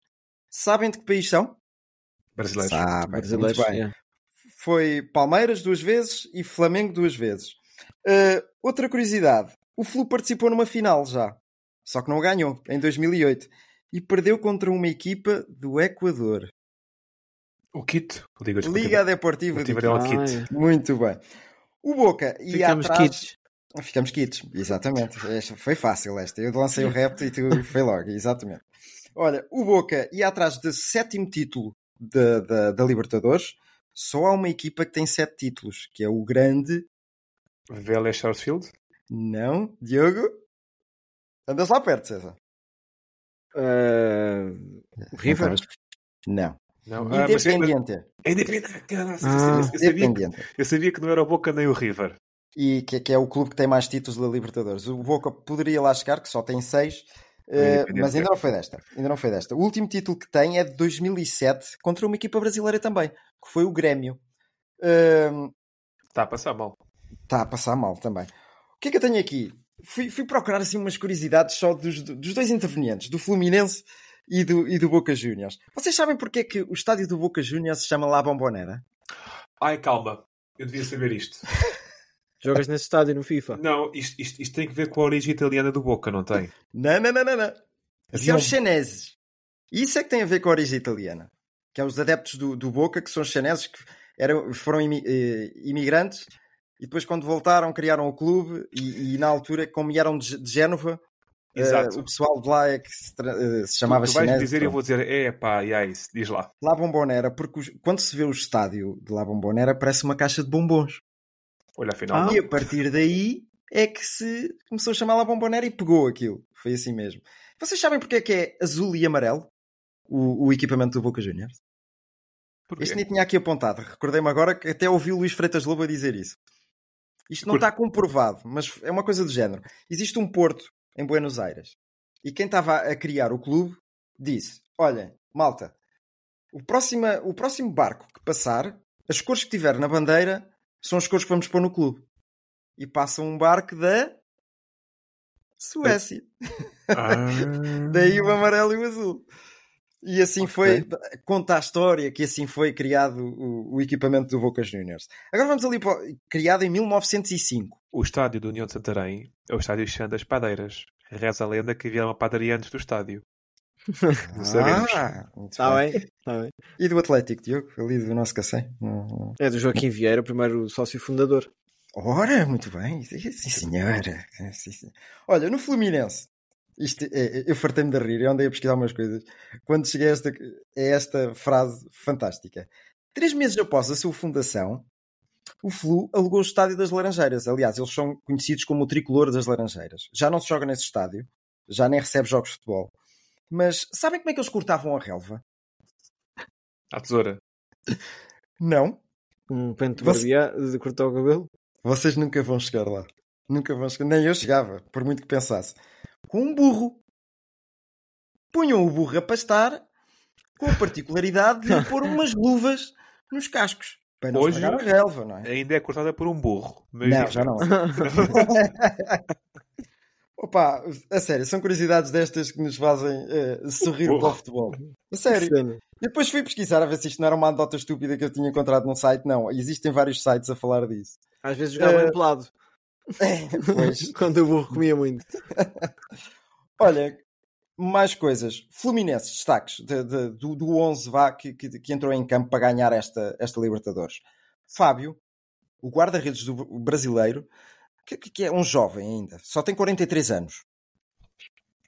sabem de que país são? Brasileiros. Brasileiros, muito bem yeah. Foi Palmeiras duas vezes e Flamengo duas vezes. Uh, outra curiosidade: o Flu participou numa final já, só que não ganhou em 2008 e perdeu contra uma equipa do Equador, O Kit. Liga, Liga Deportiva do Deportiva Quito. Kit. Muito bem. O Boca e Ficamos atrás... kits. Ficamos quites, exatamente. Esta foi fácil esta. Eu lancei o repto e tu foi logo, exatamente. Olha, o Boca ia atrás do sétimo título da, da, da Libertadores. Só há uma equipa que tem sete títulos, que é o grande. Vélez Sarsfield. Não, Diogo? Andas lá perto, César. O River? Não. Não, ah, mas é- Independiente. é Independente. Caraca, Ah. eu, sabia, Independiente. eu sabia que não era o Boca nem o River. E que, que é o clube que tem mais títulos da Libertadores. O Boca poderia lá chegar, que só tem seis, eh, Independiente. mas ainda não foi desta. Ainda não foi desta. O último título que tem é de 2007 contra uma equipa brasileira também, que foi o Grêmio. Está a passar mal. Está a passar mal também. O que é que eu tenho aqui? Fui, fui procurar assim umas curiosidades só dos, dos dois intervenientes, do Fluminense e do, e do Boca Juniors. Vocês sabem porque é que o estádio do Boca Juniors se chama La Bombonera? Ai, calma. Eu devia saber isto. Jogas nesse estádio no FIFA? Não, isto, isto, isto tem que ver com a origem italiana do Boca, não tem? Não, não, não, não, não. Isso é os um- chineses. Isso é que tem a ver com a origem italiana. Que é os adeptos do, do Boca, que são chineses, que eram, foram imi- eh, imigrantes e depois quando voltaram criaram o clube e, e na altura, como eram de, de Génova, eh, Exato. o pessoal de lá é que se, eh, se chamava tu, tu vais chinês. dizer e eu vou dizer, é pá, e é isso, diz lá. La Bombonera, porque os- quando se vê o estádio de La Bombonera parece uma caixa de bombons. Olha, afinal. E a partir daí é que se começou a chamar La Bombonera e pegou aquilo. Foi assim mesmo. Vocês sabem porque é que é azul e amarelo o, o equipamento do Boca Juniors? Porquê? Este nem tinha aqui apontado. Recordei-me agora que até ouvi o Luís Freitas Lobo a dizer isso. Isto não Por- está comprovado, mas é uma coisa do género. Existe um porto em Buenos Aires e quem estava a criar o clube disse: Olha, malta, o próximo, o próximo barco que passar, as cores que tiver na bandeira são as cores que vamos pôr no clube. E passa um barco da Suécia. Ah, Daí o amarelo e o azul. E assim foi, conta a história que assim foi criado o, o equipamento do Boca Juniors. Agora vamos ali para. Criado em 1905. O estádio do União de Santarém é o estádio Chão das Padeiras. Reza a lenda que havia uma padaria antes do estádio. Não sabemos. Ah, Está bem. está bem. E do Atlético, Diogo? Ali do nosso Cacém? É do Joaquim Vieira, o primeiro sócio fundador. Ora, muito bem. Sim, senhora. Sim, sim. Olha, no Fluminense. Isto é- eu fartei-me de rir, eu andei a pesquisar umas coisas. Quando cheguei a esta, a esta frase fantástica. Três meses após a sua fundação, o Flu alugou o estádio das Laranjeiras. Aliás, eles são conhecidos como o tricolor das Laranjeiras. Já não se joga nesse estádio, já nem recebe jogos de futebol. Mas sabem como é que eles cortavam a relva? À tesoura. Não. Um pente de Você- de cortar o cabelo. Vocês nunca vão chegar lá. Nunca vão chegar. Nem eu chegava, por muito que pensasse. Com um burro. Punham o burro a pastar com a particularidade de lhe pôr umas luvas nos cascos. Para não Hoje- a relva, não é? Ainda é cortada por um burro. Mas Não, já não. Opa, a sério, são curiosidades destas que nos fazem eh, sorrir para o futebol. A sério. Depois fui pesquisar a ver se isto não era uma anedota estúpida que eu tinha encontrado num site. Não, existem vários sites a falar disso. Às vezes jogava Eh, em pelado. Pois. Quando o burro comia muito. Olha, mais coisas. Fluminense, destaques de- de- do, do 11 vá, que, que, que entrou em campo para ganhar esta, esta Libertadores. Fábio, o guarda-redes brasileiro, que, que- que é um jovem ainda, só tem 43 anos.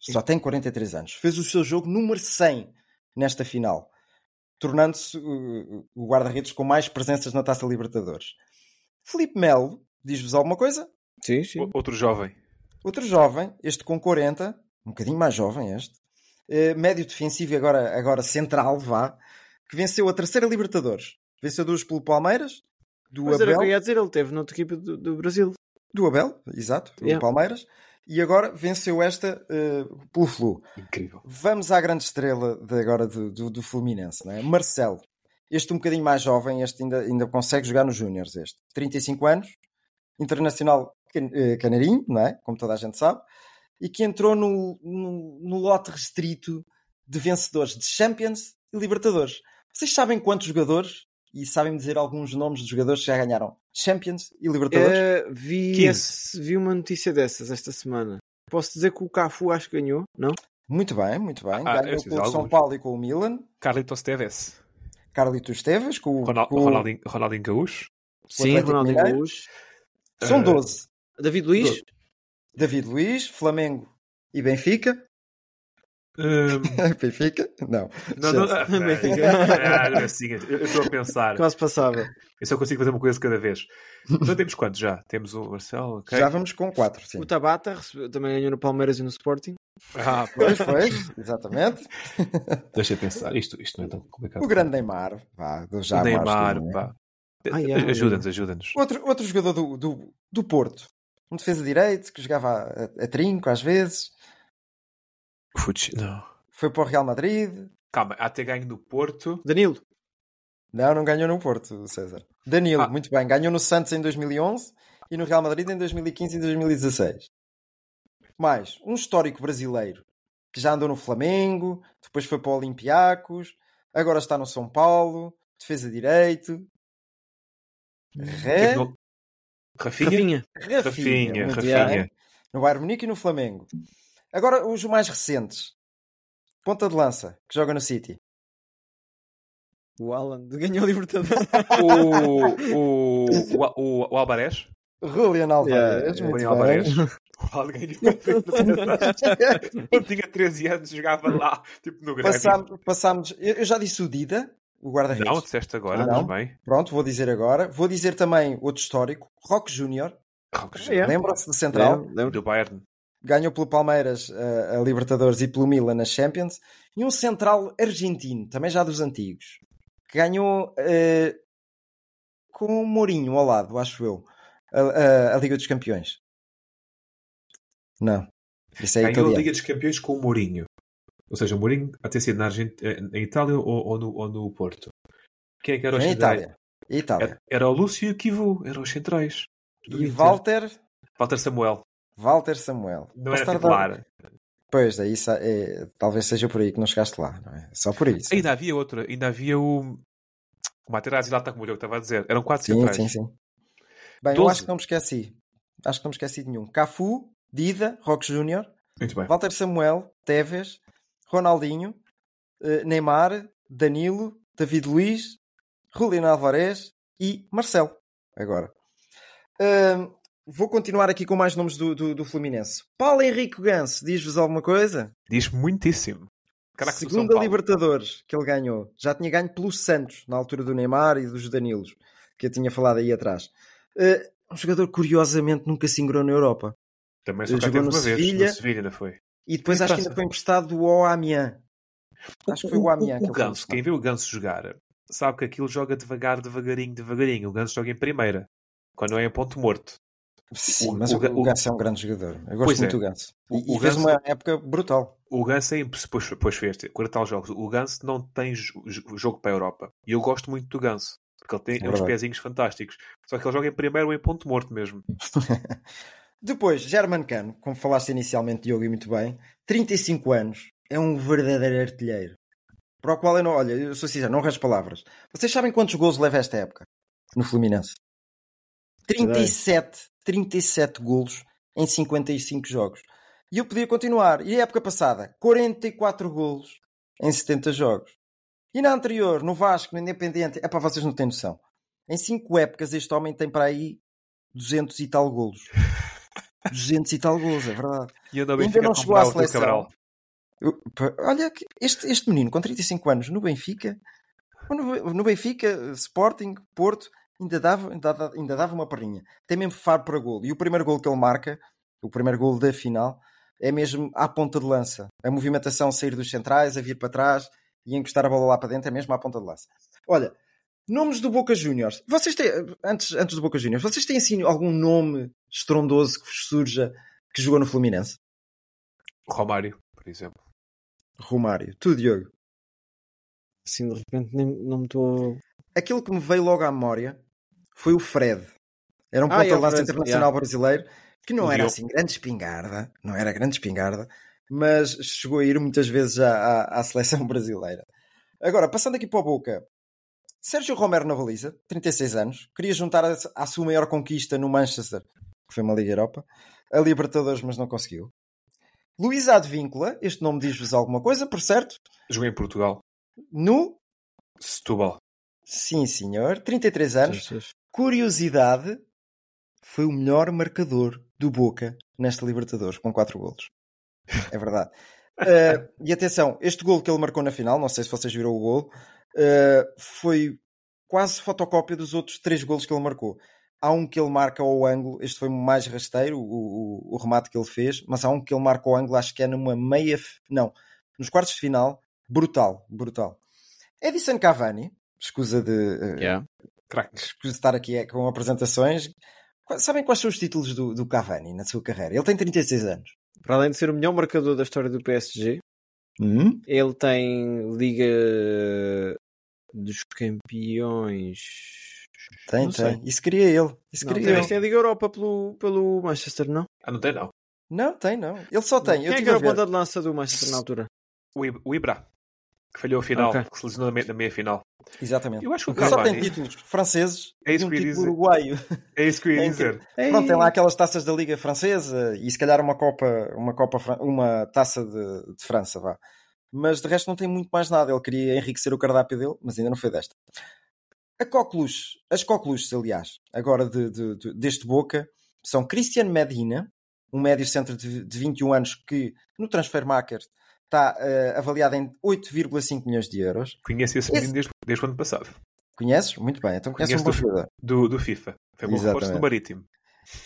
Só tem 43 anos. Fez o seu jogo número 100 nesta final, tornando-se uh, o guarda-redes com mais presenças na Taça Libertadores. Felipe Melo, diz-vos alguma coisa? Sim, sim. O- Outro jovem. Outro jovem, este com 40, um bocadinho mais jovem este, eh, médio defensivo e agora, agora central, vá, que venceu a terceira Libertadores. Venceu duas pelo Palmeiras, do Mas era o que eu Abel, ia dizer, ele teve noutra equipa do, do Brasil. Do Abel, exato, do Yeah. Palmeiras, e agora venceu esta eh, pelo Flu. Incrível. Vamos à grande estrela de agora do, do, do Fluminense, não é? Marcelo. Este um bocadinho mais jovem, este ainda, ainda consegue jogar nos Júniors, este. 35 anos, internacional can- eh, canarinho, não é? Como toda a gente sabe, e que entrou no, no, no lote restrito de vencedores de Champions e Libertadores. Vocês sabem quantos jogadores, e sabem dizer alguns nomes de jogadores que já ganharam Champions e Libertadores? Eh, vi, 15. esse- vi uma notícia dessas esta semana. Posso dizer que o Cafu acho que ganhou, não? Muito bem, muito bem. Ah, Ganhou com o São. Paulo e com o Milan. Carlitos Tevez. Carlito Esteves, com, o- Ronal- com o- Ronaldinho, Ronaldinho Gaúcho. Sim, Ronaldinho Mineiro. Gaúcho. São Eh, 12. David Luiz? David Luiz, Flamengo e Benfica. Hum, Benfica? Não. não, não, Benfica. ah, assim, eu estou a pensar. Quase passava. Eu só consigo fazer uma coisa cada vez. Então temos quantos já? Temos o Marcelo, ok? Já vamos com 4, sim. O Tabata recebeu- também ganhou no Palmeiras e no Sporting. Ah, Pois, pois, exatamente. deixa eu pensar. Isto, isto não é tão complicado. O grande Neymar. Vá, do já O Neymar, pá. Ai. Ajuda-nos, ajuda-nos. Outro, outro jogador do, do, do Porto. Um defesa direito que jogava a, a trinco às vezes. Futs, não. Foi para o Real Madrid. Calma, há até ganho do Porto. Danilo. Não, não ganhou no Porto, César. Danilo, Ah. muito bem. Ganhou no Santos em 2011 e no Real Madrid em 2015 e 2016. Mais, um histórico brasileiro que já andou no Flamengo, depois foi para o Olympiacos, agora está no São Paulo, defesa direito. Ré... No- Rafinha? Rafinha. Rafinha, Rafinha. No Bayern Munique e no Flamengo. Agora, os mais recentes. Ponta de lança, que joga no City. O Alan ganhou a Libertadores. O, o, o, o, Alvarez? Julian Alvarez, Julian Alvarez. O Alan ganhou. Eu tinha 13 anos, jogava lá, tipo no Grêmio. Passámos, passámos- eu já disse o Dida, o guarda-redes. Não, disseste agora, Ah, mas não? bem. Pronto, vou dizer agora. Vou dizer também outro histórico, Roque Júnior. É. Lembram-se do Central? Lembro. Do Bayern. Ganhou pelo Palmeiras eh, a Libertadores e pelo Milan na Champions. E um Central argentino, também já dos antigos, que ganhou eh, com o Mourinho ao lado, acho eu, a, a- a Liga dos Campeões. Não. Isso é Ganhou a italiano. Liga dos Campeões com o Mourinho. Ou seja, o Mourinho a ter sido na Argent... eh, em Itália ou, ou, no, ou no Porto. Quem é que era o Em? Itália. Itália. Era, era o Lúcio e o Kivu, eram os centrais. E Inter. Walter, Walter Samuel. Walter Samuel. Não era Posso estar a dar- titular. Pois, daí sa- é, talvez seja por aí que não chegaste lá. Não é? Só por isso. Ainda havia outro, ainda havia o. O Materazzi lá está como eu estava a dizer. Eram quatro Sim, centrais. sim, sim. Bem, eu Doze. acho que não me esqueci. Acho que não me esqueci de nenhum. Cafu, Dida, Roque Júnior, Muito bem. Walter Samuel, Tevez, Ronaldinho, eh, Neymar, Danilo, David Luiz, Julián Alvarez e Marcelo. Agora. Vou continuar aqui com mais nomes do, do, do Fluminense. Paulo Henrique Ganso, diz-vos alguma coisa? Diz muitíssimo. Caraca, Segunda. Libertadores que ele ganhou. Já tinha ganho pelo Santos, na altura do Neymar e dos Danilos. que eu tinha falado aí atrás. Eh, um jogador curiosamente nunca se ingrou na Europa. Também só cá Jogou no uma vez. Sevilha. No Sevilha, não foi? E depois acho que ainda foi emprestado do Amiens. Acho que foi o Amiens que O ele foi Ganso, quem viu o Ganso jogar, sabe que aquilo joga devagar, devagarinho, devagarinho. O Ganso joga em primeira, quando não é em ponto morto. Sim, o- mas o o, o Ganso é um grande jogador. Eu gosto Pois muito é. do Ganso. O- E, e o fez Ganso- uma época brutal. O Ganso é depois, depois fez 40 tal jogos. O Ganso não tem jo- jo- jogo para a Europa. E eu gosto muito do Ganso. Porque ele tem É uns pezinhos fantásticos. Só que ele joga em primeiro ou em ponto morto mesmo. Depois, German Cano, como falaste inicialmente, Diogo, e muito bem, 35 anos, é um verdadeiro artilheiro. Para o qual eu não, olha, eu sou sincero, não resto palavras. Vocês sabem quantos gols leva esta época no Fluminense? 37, 37 golos em 55 jogos. E eu podia continuar. E a época passada, 44 golos em 70 jogos. E na anterior, no Vasco, no Independente, é para vocês não têm noção. Em 5 épocas, este homem tem para aí 200 e tal golos. 200 e tal golos, é verdade. E Ainda ficar não chegou à seleção. Olha, que este, este menino com 35 anos no Benfica, no, no Benfica, Sporting, Porto, ainda dava, ainda, dava- ainda dava uma perninha. Tem mesmo faro para gol. E o primeiro gol que ele marca, o primeiro gol da final, é mesmo à ponta de lança. A movimentação sair dos centrais, a vir para trás e encostar a bola lá para dentro é mesmo à ponta de lança. Olha, nomes do Boca Juniors. Vocês têm, antes, antes do Boca Juniors, vocês têm assim algum nome estrondoso que vos surja que jogou no Fluminense? Romário, por exemplo. Romário. Tu, Diogo. Assim, de repente, nem, não me estou. aquilo que me veio logo à memória foi o Fred. Era um Ah, ponta é, de lança internacional brasileiro que não era assim grande espingarda, não era grande espingarda, mas chegou a ir muitas vezes à, à, à seleção brasileira. Agora, passando aqui para o Boca, Sérgio Romero na baliza, 36 anos, queria juntar a, à sua maior conquista no Manchester, que foi uma Liga Europa, a Libertadores, mas não conseguiu. Luís Advíncula, este nome diz-vos alguma coisa, por certo? Joguei em Portugal. No, Setúbal. sim senhor, 33 anos, Curiosidade, foi o melhor marcador do Boca nesta Libertadores, com 4 golos. É verdade. Eh, e atenção, este gol que ele marcou na final, não sei se vocês viram o gol, eh, foi quase fotocópia dos outros três golos que ele marcou. Há um que ele marca ao ângulo, este foi mais rasteiro, o, o, o remate que ele fez, mas há um que ele marca ao ângulo, acho que é numa meia. Não, nos quartos de final, brutal, brutal. Edison Cavani, escusa de. eh, Yeah. Craque. escusa de estar aqui é, com apresentações. Sabem quais são os títulos do, do Cavani na sua carreira? Ele tem 36 anos. Para além de ser o melhor marcador da história do PSG, Hum? ele tem Liga dos Campeões. Tem, Não tem. sei. Isso queria ele. Isso Não, queria tem, ele. tem a Liga Europa pelo, pelo Manchester, não? Ah, não tem não. Não, tem, não. Ele só tem. Quem Eu é que era a ponta de lança do Manchester na altura? O, Ib- o Ibra. Que falhou a final. Ok. Que se lesionou na meia, na meia final. Exatamente. Eu acho que o Ele só tem Cavani... títulos franceses É e isso um que título uruguaio. É isso que eu ia É dizer. Pronto, tem lá aquelas taças da Liga Francesa e se calhar uma Copa, uma, Copa, uma taça de, de França, vá. Mas de resto não tem muito mais nada. Ele queria enriquecer o cardápio dele, mas ainda não foi desta. A Coqueluche, as Coqueluches, aliás, agora de, de- de- deste Boca, são Cristian Medina, um médio centro de, de 21 anos que no Transfermarkt está eh, avaliado em 8,5 milhões de euros. Conheço esse Esse- menino desde, desde o ano passado. Conheces? Muito bem, então conheces um bom jogador. Do, do FIFA. Foi um reforço do Marítimo.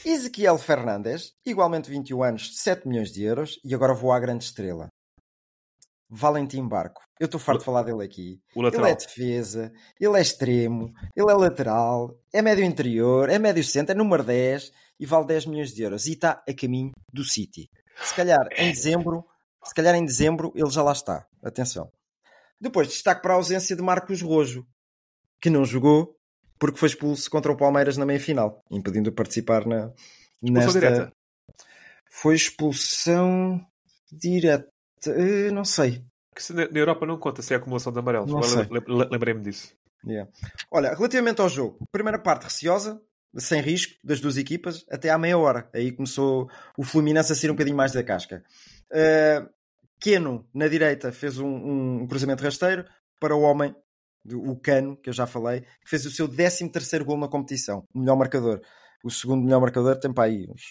Ezequiel Fernandes, igualmente 21 anos, 7 milhões de euros, e agora vou à grande estrela. Valentim Barco. Eu estou farto de falar dele aqui. O Ele é defesa, ele é extremo, ele é lateral, é médio interior, é médio centro, é número 10 e vale 10 milhões de euros. E está a caminho do City. Se calhar em dezembro, se calhar em dezembro ele já lá está. Atenção. Depois destaque para a ausência de Marcos Rojo, que não jogou porque foi expulso contra o Palmeiras na meia-final, impedindo de participar na, Expulsão nesta... direta. Foi expulsão direta. Eh, não sei. Que se na, Europa não conta se é acumulação de amarelos. Lembrei-me disso. Yeah. Olha, relativamente ao jogo, primeira parte receosa, sem risco, das duas equipas, até à meia hora. Aí começou o Fluminense a sair um bocadinho mais da casca. Uh, Keno, na direita, fez um, um cruzamento rasteiro para o homem, o Cano, que eu já falei, que fez o seu 13 terceiro gol na competição. O melhor marcador. O segundo melhor marcador tem para aí uns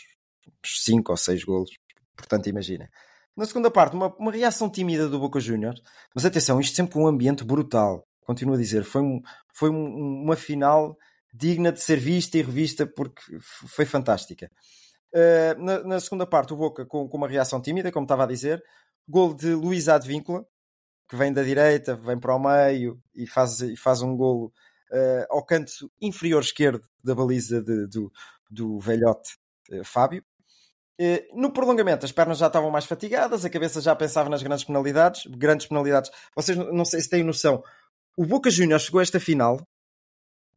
5 ou 6 golos. Portanto, imagina. Na segunda parte, uma, uma reação tímida do Boca Juniors. Mas atenção, isto sempre com um ambiente brutal. Continuo a dizer, foi, um- foi um- uma final digna de ser vista e revista porque foi fantástica. Uh, na, na segunda parte, o Boca com, com uma reação tímida, como estava a dizer, gol de Luís Advíncula, que vem da direita, vem para o meio e faz, e faz um golo uh, ao canto inferior esquerdo da baliza de- do, do velhote uh, Fábio. No prolongamento, as pernas já estavam mais fatigadas, a cabeça já pensava nas grandes penalidades. Grandes penalidades. Vocês não não sei se têm noção, o Boca Juniors chegou a esta final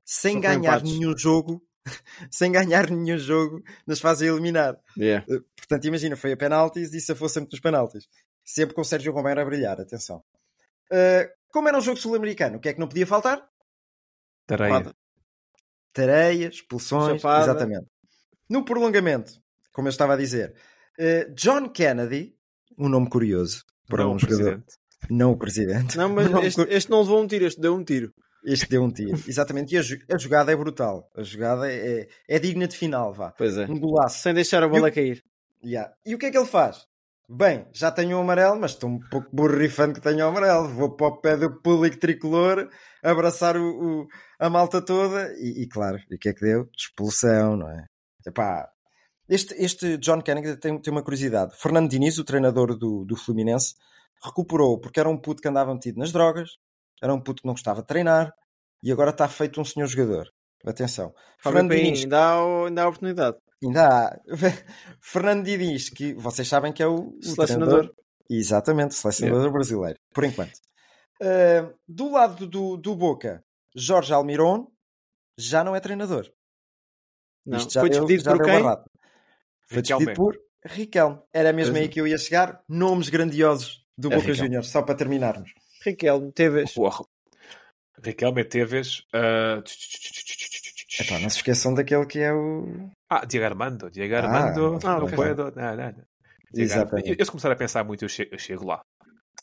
sem ganhar nenhum jogo, sem ganhar nenhum jogo nas fases a eliminar. Yeah. Uh, Portanto, imagina, foi a penaltis e se fosse sempre dos penaltis. Sempre com o Sérgio Romero a brilhar, atenção. Uh, como era um jogo sul-americano, o que é que não podia faltar? Tareia. Tareia, expulsões, Chapada. exatamente. No prolongamento, como eu estava a dizer, uh, John Kennedy, um nome curioso para Não um o jogador, presidente. não o presidente. Não, mas nome este, este não levou um tiro, este deu um tiro. Este deu um tiro, exatamente. E a, a jogada é brutal. A jogada é, é digna de final, vá. Pois é. Um golaço. Sem deixar a bola cair. Yeah. E o que é que ele faz? Bem, já tenho o amarelo, mas estou um pouco borrifando que tenho o amarelo. Vou para o pé do público tricolor, abraçar o, o- a malta toda e, e, claro, e o que é que deu? Expulsão, não é? Epá, este, este John Kennedy tem, tem uma curiosidade. Fernando Diniz, o treinador do, do Fluminense, recuperou porque era um puto que andava metido nas drogas, era um puto que não gostava de treinar e agora está feito um senhor jogador. Atenção. Fernando Diniz, ainda há, ainda há oportunidade. Ainda há. Fernando Diniz, que vocês sabem que é o, o Selecionador. Exatamente, selecionador brasileiro, por enquanto. Uh, do lado do, do Boca, Jorge Almiron já não é treinador. Não. Isto já Foi deu- despedido já por deu quem? barrado. Foi Riquelme. despedido por Riquelme. Era mesmo Pois aí é. que eu ia chegar. Nomes grandiosos do É Boca. Juniors, só para terminarmos. Riquelme, Teves. Porra. Riquelme Teves. ah, Epá, não se esqueçam daquele que é o. Ah, Diego Armando. Diego Ah, Armando. ah, não. Não, não, não. Exatamente. Eu, eu se começar a pensar muito, eu chego, eu chego lá.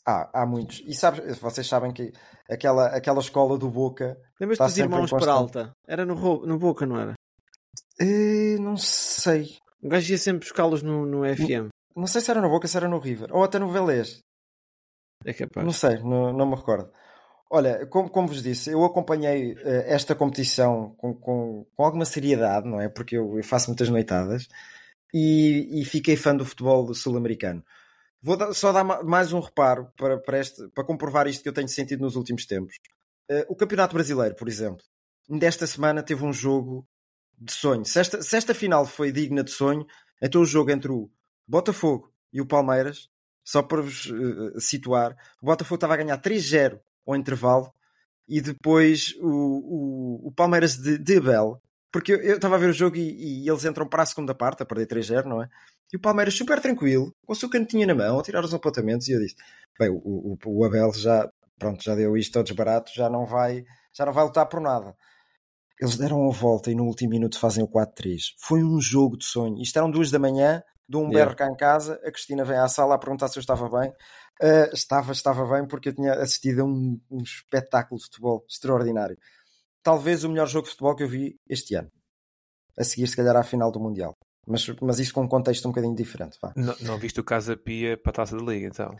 Ah, há muitos. E sabes, vocês sabem que aquela, aquela escola do Boca. Lembras-te dos irmãos constante. Peralta? Era no, no Boca, não era? Eh, não sei. O gajo ia sempre buscá-los no, no FM. Não sei se era no Boca, se era no River. Ou até no Velez. É capaz. Não sei, não, não me recordo. Olha, como, como vos disse, eu acompanhei eh, esta competição com, com, com alguma seriedade, não é? Porque eu, eu faço muitas noitadas e, e fiquei fã do futebol sul-americano. Vou só dar ma- mais um reparo para, para, este, para comprovar isto que eu tenho sentido nos últimos tempos. Eh, o Campeonato Brasileiro, por exemplo, desta semana teve um jogo de sonho. Se esta, se esta final foi digna de sonho, então o jogo entre o Botafogo e o Palmeiras, só para vos eh, situar, o Botafogo estava a ganhar 3-0 ao intervalo e depois o, o, o Palmeiras de, de Abel, porque eu, eu estava a ver o jogo e, e eles entram para a segunda parte a perder 3-0, não é? E o Palmeiras super tranquilo, com o seu cantinho na mão, a tirar os apontamentos e eu disse: bem, o, o, o Abel já, pronto, já deu isto ao desbarato, já não vai, já não vai lutar por nada. Eles deram a volta e no último minuto fazem o 4-3. Foi um jogo de sonho. Isto eram duas da manhã, um Yeah. berro cá em casa, a Cristina vem à sala a perguntar se eu estava bem. Uh, estava, estava bem porque eu tinha assistido a um, um espetáculo de futebol extraordinário. Talvez o melhor jogo de futebol que eu vi este ano. A seguir, se calhar, à final do Mundial. Mas, mas isso com um contexto um bocadinho diferente. Vá. Não, não viste o Casa Pia para a taça da Liga, então?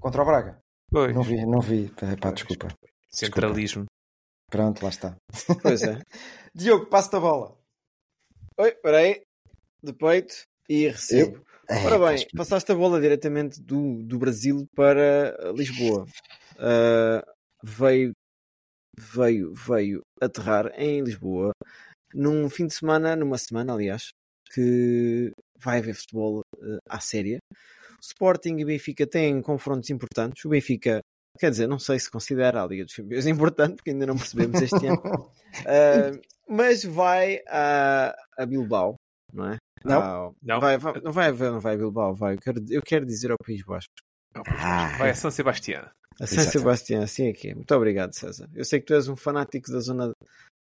Contra o Braga? Pois. Não vi, não vi. Pá, Pois. desculpa. Centralismo. Pronto, lá está. Pois é. Diogo, passo-te a bola. Oi, peraí. De peito e recebo. É, Ora bem, passaste a bola diretamente do, do Brasil para Lisboa. Ah, veio, veio, veio aterrar em Lisboa num fim de semana, numa semana, aliás, que vai haver futebol ah, à séria. O Sporting e Benfica têm confrontos importantes. O Benfica, quer dizer, não sei se considera a Liga dos Campeões importante, porque ainda não percebemos este ano. Ah, mas vai a, a Bilbao, não é? Não. Ao- Não. Vai, vai, não vai, não vai a Bilbao, vai. Eu quero, eu quero dizer ao País Basco. Ah, Vai a São Sebastião. A San Exato. Sebastián, assim é que é. Muito obrigado, César. Eu sei que tu és um fanático da zona,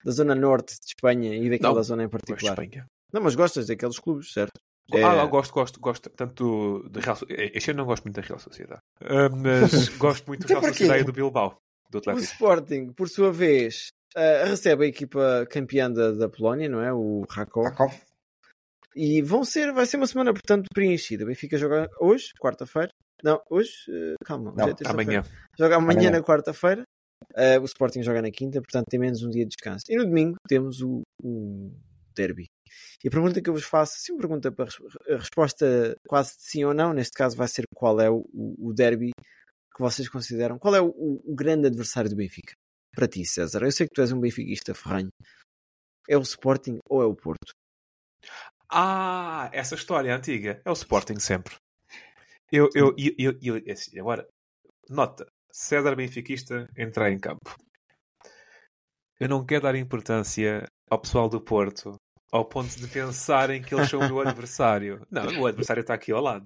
da zona norte de Espanha e daquela Não, zona em de particular. Espanha. Não, mas gostas daqueles clubes, certo? É- Ah, eu gosto, gosto, gosto tanto do, do Real Sociedade. Este ano não gosto muito da Real Sociedade. Ah, mas gosto muito do Então Real? Sociedade do Bilbao, do O. Sporting, por sua vez, ah, recebe a equipa campeã da, da Polónia, não é? O Rakov. Rakov. E vão ser, vai ser uma semana, portanto, preenchida. O Benfica joga hoje, quarta-feira. Não, hoje, eh, calma, hoje Não, é. Amanhã. Joga amanhã, Amanhã. na quarta-feira. Uh, o Sporting joga na quinta, portanto tem menos um dia de descanso. E no domingo temos o, o derby. E a pergunta que eu vos faço, sim, uma pergunta para a resposta quase de sim ou não, neste caso vai ser qual é o, o, o derby que vocês consideram, qual é o, o grande adversário do Benfica? Para ti, César, eu sei que tu és um benfiquista ferranho. É o Sporting ou é o Porto? Ah, essa história antiga. É o Sporting sempre. Eu, eu, eu, eu, eu- é assim, agora, nota. César Benfiquista entrar em campo. Eu não quero dar importância ao pessoal do Porto ao ponto de pensarem que eles são o meu adversário. Não, o meu adversário está aqui ao lado.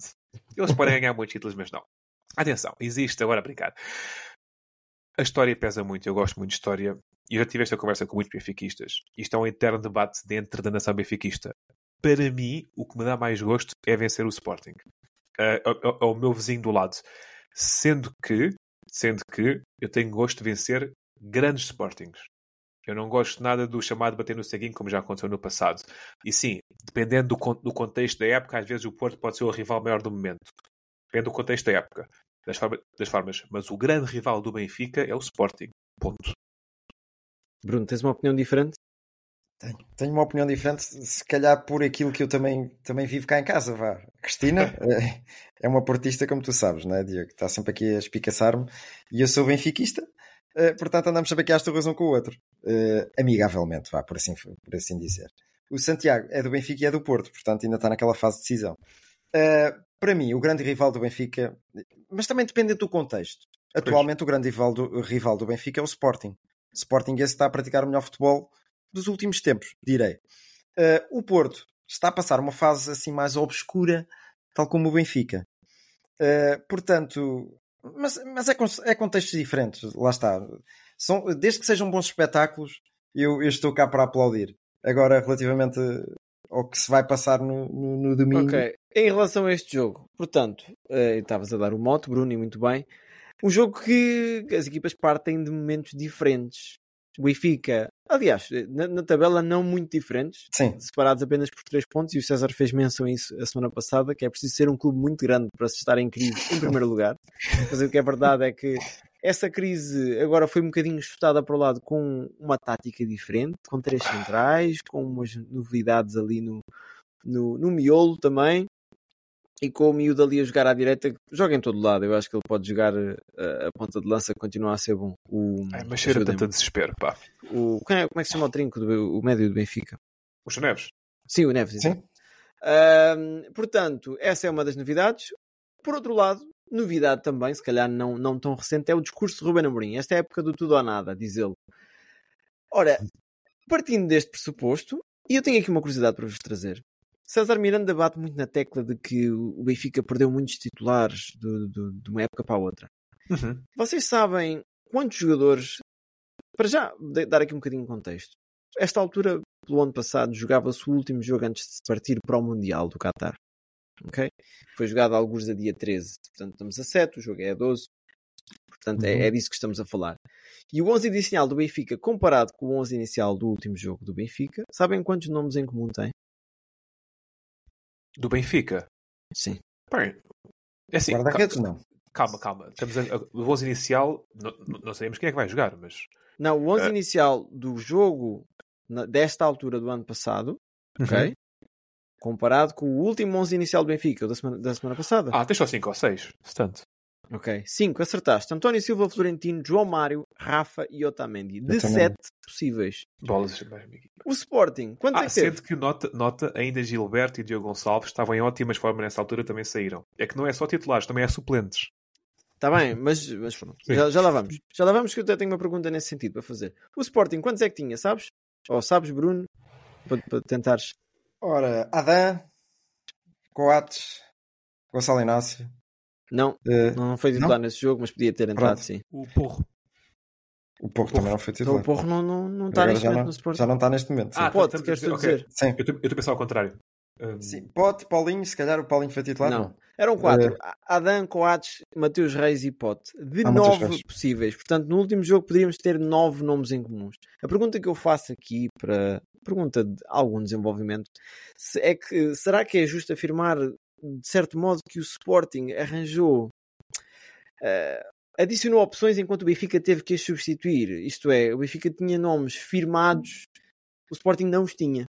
Eles podem ganhar muitos títulos, mas não. Atenção, existe, agora a brincar. A história pesa muito, eu gosto muito de história. E eu já tive esta conversa com muitos benfiquistas. Isto é um eterno debate dentro da nação benfiquista. Para mim, o que me dá mais gosto é vencer o Sporting. É, é- é o meu vizinho do lado. Sendo que, sendo que eu tenho gosto de vencer grandes Sportings. Eu não gosto nada do chamado bater no ceguinho, como já aconteceu no passado. E sim, dependendo do, do contexto da época, às vezes o Porto pode ser o rival maior do momento. Depende do contexto da época, das, forma- das formas. Mas o grande rival do Benfica é o Sporting. Ponto. Bruno, tens uma opinião diferente? Tenho, tenho uma opinião diferente, se calhar por aquilo que eu também, também vivo cá em casa, vá. Cristina é, é uma portista, como tu sabes, não é, Diego? Está sempre aqui a espicaçar-me. E eu sou benfiquista, eh, portanto andamos sempre aqui às torres um com o outro. Eh, amigavelmente, vá, por assim, por assim dizer. O Santiago é do Benfica e é do Porto, portanto ainda está naquela fase de decisão. Eh, para mim, o grande rival do Benfica, mas também depende do contexto. Atualmente, o grande rival do, rival do Benfica é o Sporting. O Sporting esse está a praticar o melhor futebol dos últimos tempos, direi. Eh, o Porto está a passar uma fase assim mais obscura, tal como o Benfica. Eh, portanto, mas, mas é, é contextos diferentes, lá está. São, desde que sejam bons espetáculos, eu, eu estou cá para aplaudir. Agora, relativamente ao que se vai passar no, no, no domingo. Ok. Em relação a este jogo, portanto, eh, estavas a dar o moto, Bruno, e muito bem. Um jogo que as equipas partem de momentos diferentes. O Benfica, aliás, na, na tabela não muito diferentes, Sim. separados apenas por 3 pontos, e o César fez menção a isso a semana passada, que é preciso ser um clube muito grande para se estar em crise em primeiro lugar. Mas o que é verdade é que essa crise agora foi um bocadinho chutada para o lado com uma tática diferente, com três centrais, com umas novidades ali no, no, no miolo também. E com o miúdo ali a jogar à direita, joga em todo lado. Eu acho que ele pode jogar eh, a, a ponta de lança, continua a ser bom. O, É, mas cheira tanto a desespero, pá. o, quem é- como é que se chama o trinco, do, o médio do Benfica? Os Neves. Sim, o Neves. Sim. portanto, essa é uma das novidades. Por outro lado, novidade também, se calhar não, não tão recente, é o discurso de Ruben Amorim. Esta é a época do tudo ou nada, diz ele. Ora, partindo deste pressuposto, e eu tenho aqui uma curiosidade para vos trazer. César Miranda bate muito na tecla de que o Benfica perdeu muitos titulares de, uma época para a outra. Uhum. Vocês sabem quantos jogadores. Para já dar aqui um bocadinho de contexto. Esta altura, pelo ano passado, jogava-se o último jogo antes de se partir para o Mundial do Qatar. Ok? Foi jogado alguns a dia 13. Portanto, estamos a 7, o jogo é a 12. Portanto, é, Uhum. é disso que estamos a falar. E o 11 inicial do Benfica, comparado com o 11 inicial do último jogo do Benfica, sabem quantos nomes em comum tem? Do Benfica. Sim. Bem, é assim, Guarda-redes, calma, não. calma, calma. Estamos a, a- o 11 inicial, não, não- sabemos quem é que vai jogar, mas Não, o 11 Eh. inicial do jogo na- desta altura do ano passado, ok? Uhum. Comparado com o último 11 inicial do Benfica, da semana, da semana passada. Ah, tens só 5 ou 6, tanto. Ok. 5, acertaste. António Silva, Florentino, João Mário, Rafa e Otamendi. De Otamendi. 7 possíveis. Bolas. O Sporting, quantos Ah, é que teve? que nota, nota, ainda Gilberto e Diogo Gonçalves estavam em ótimas formas nessa altura também saíram. É que não é só titulares, também é suplentes. Está bem, mas, mas. Já, já lá vamos. Já lá vamos que eu até tenho uma pergunta nesse sentido para fazer. O Sporting, quantos é que tinha, sabes? Ou sabes, Bruno? Para, para tentares. Ora, Adam, Coates, Gonçalo Inácio. Não, eh, não foi titular nesse jogo, mas podia ter entrado, Pronto. sim. O Porro. o Porro também não foi Então titular. o Porro não, não, não está neste momento não, no Sporting. já não está neste momento. sim. Ah, Pode, a queres tu dizer- ok. dizer? Sim. Eu estou a pensar ao contrário. Hum, Sim, Pote, Paulinho, se calhar o Paulinho foi titular. Não. Eram quatro. Eh. Adão, Coates, Mateus Reis e Pote. De Ah, nove possíveis. Portanto, no último jogo poderíamos ter nove nomes em comuns. A pergunta que eu faço aqui, para pergunta de algum desenvolvimento, se- é que será que é justo afirmar, de certo modo, que o Sporting arranjou eh, adicionou opções enquanto o Benfica teve que as substituir. Isto é, o Benfica tinha nomes firmados, o Sporting não os tinha.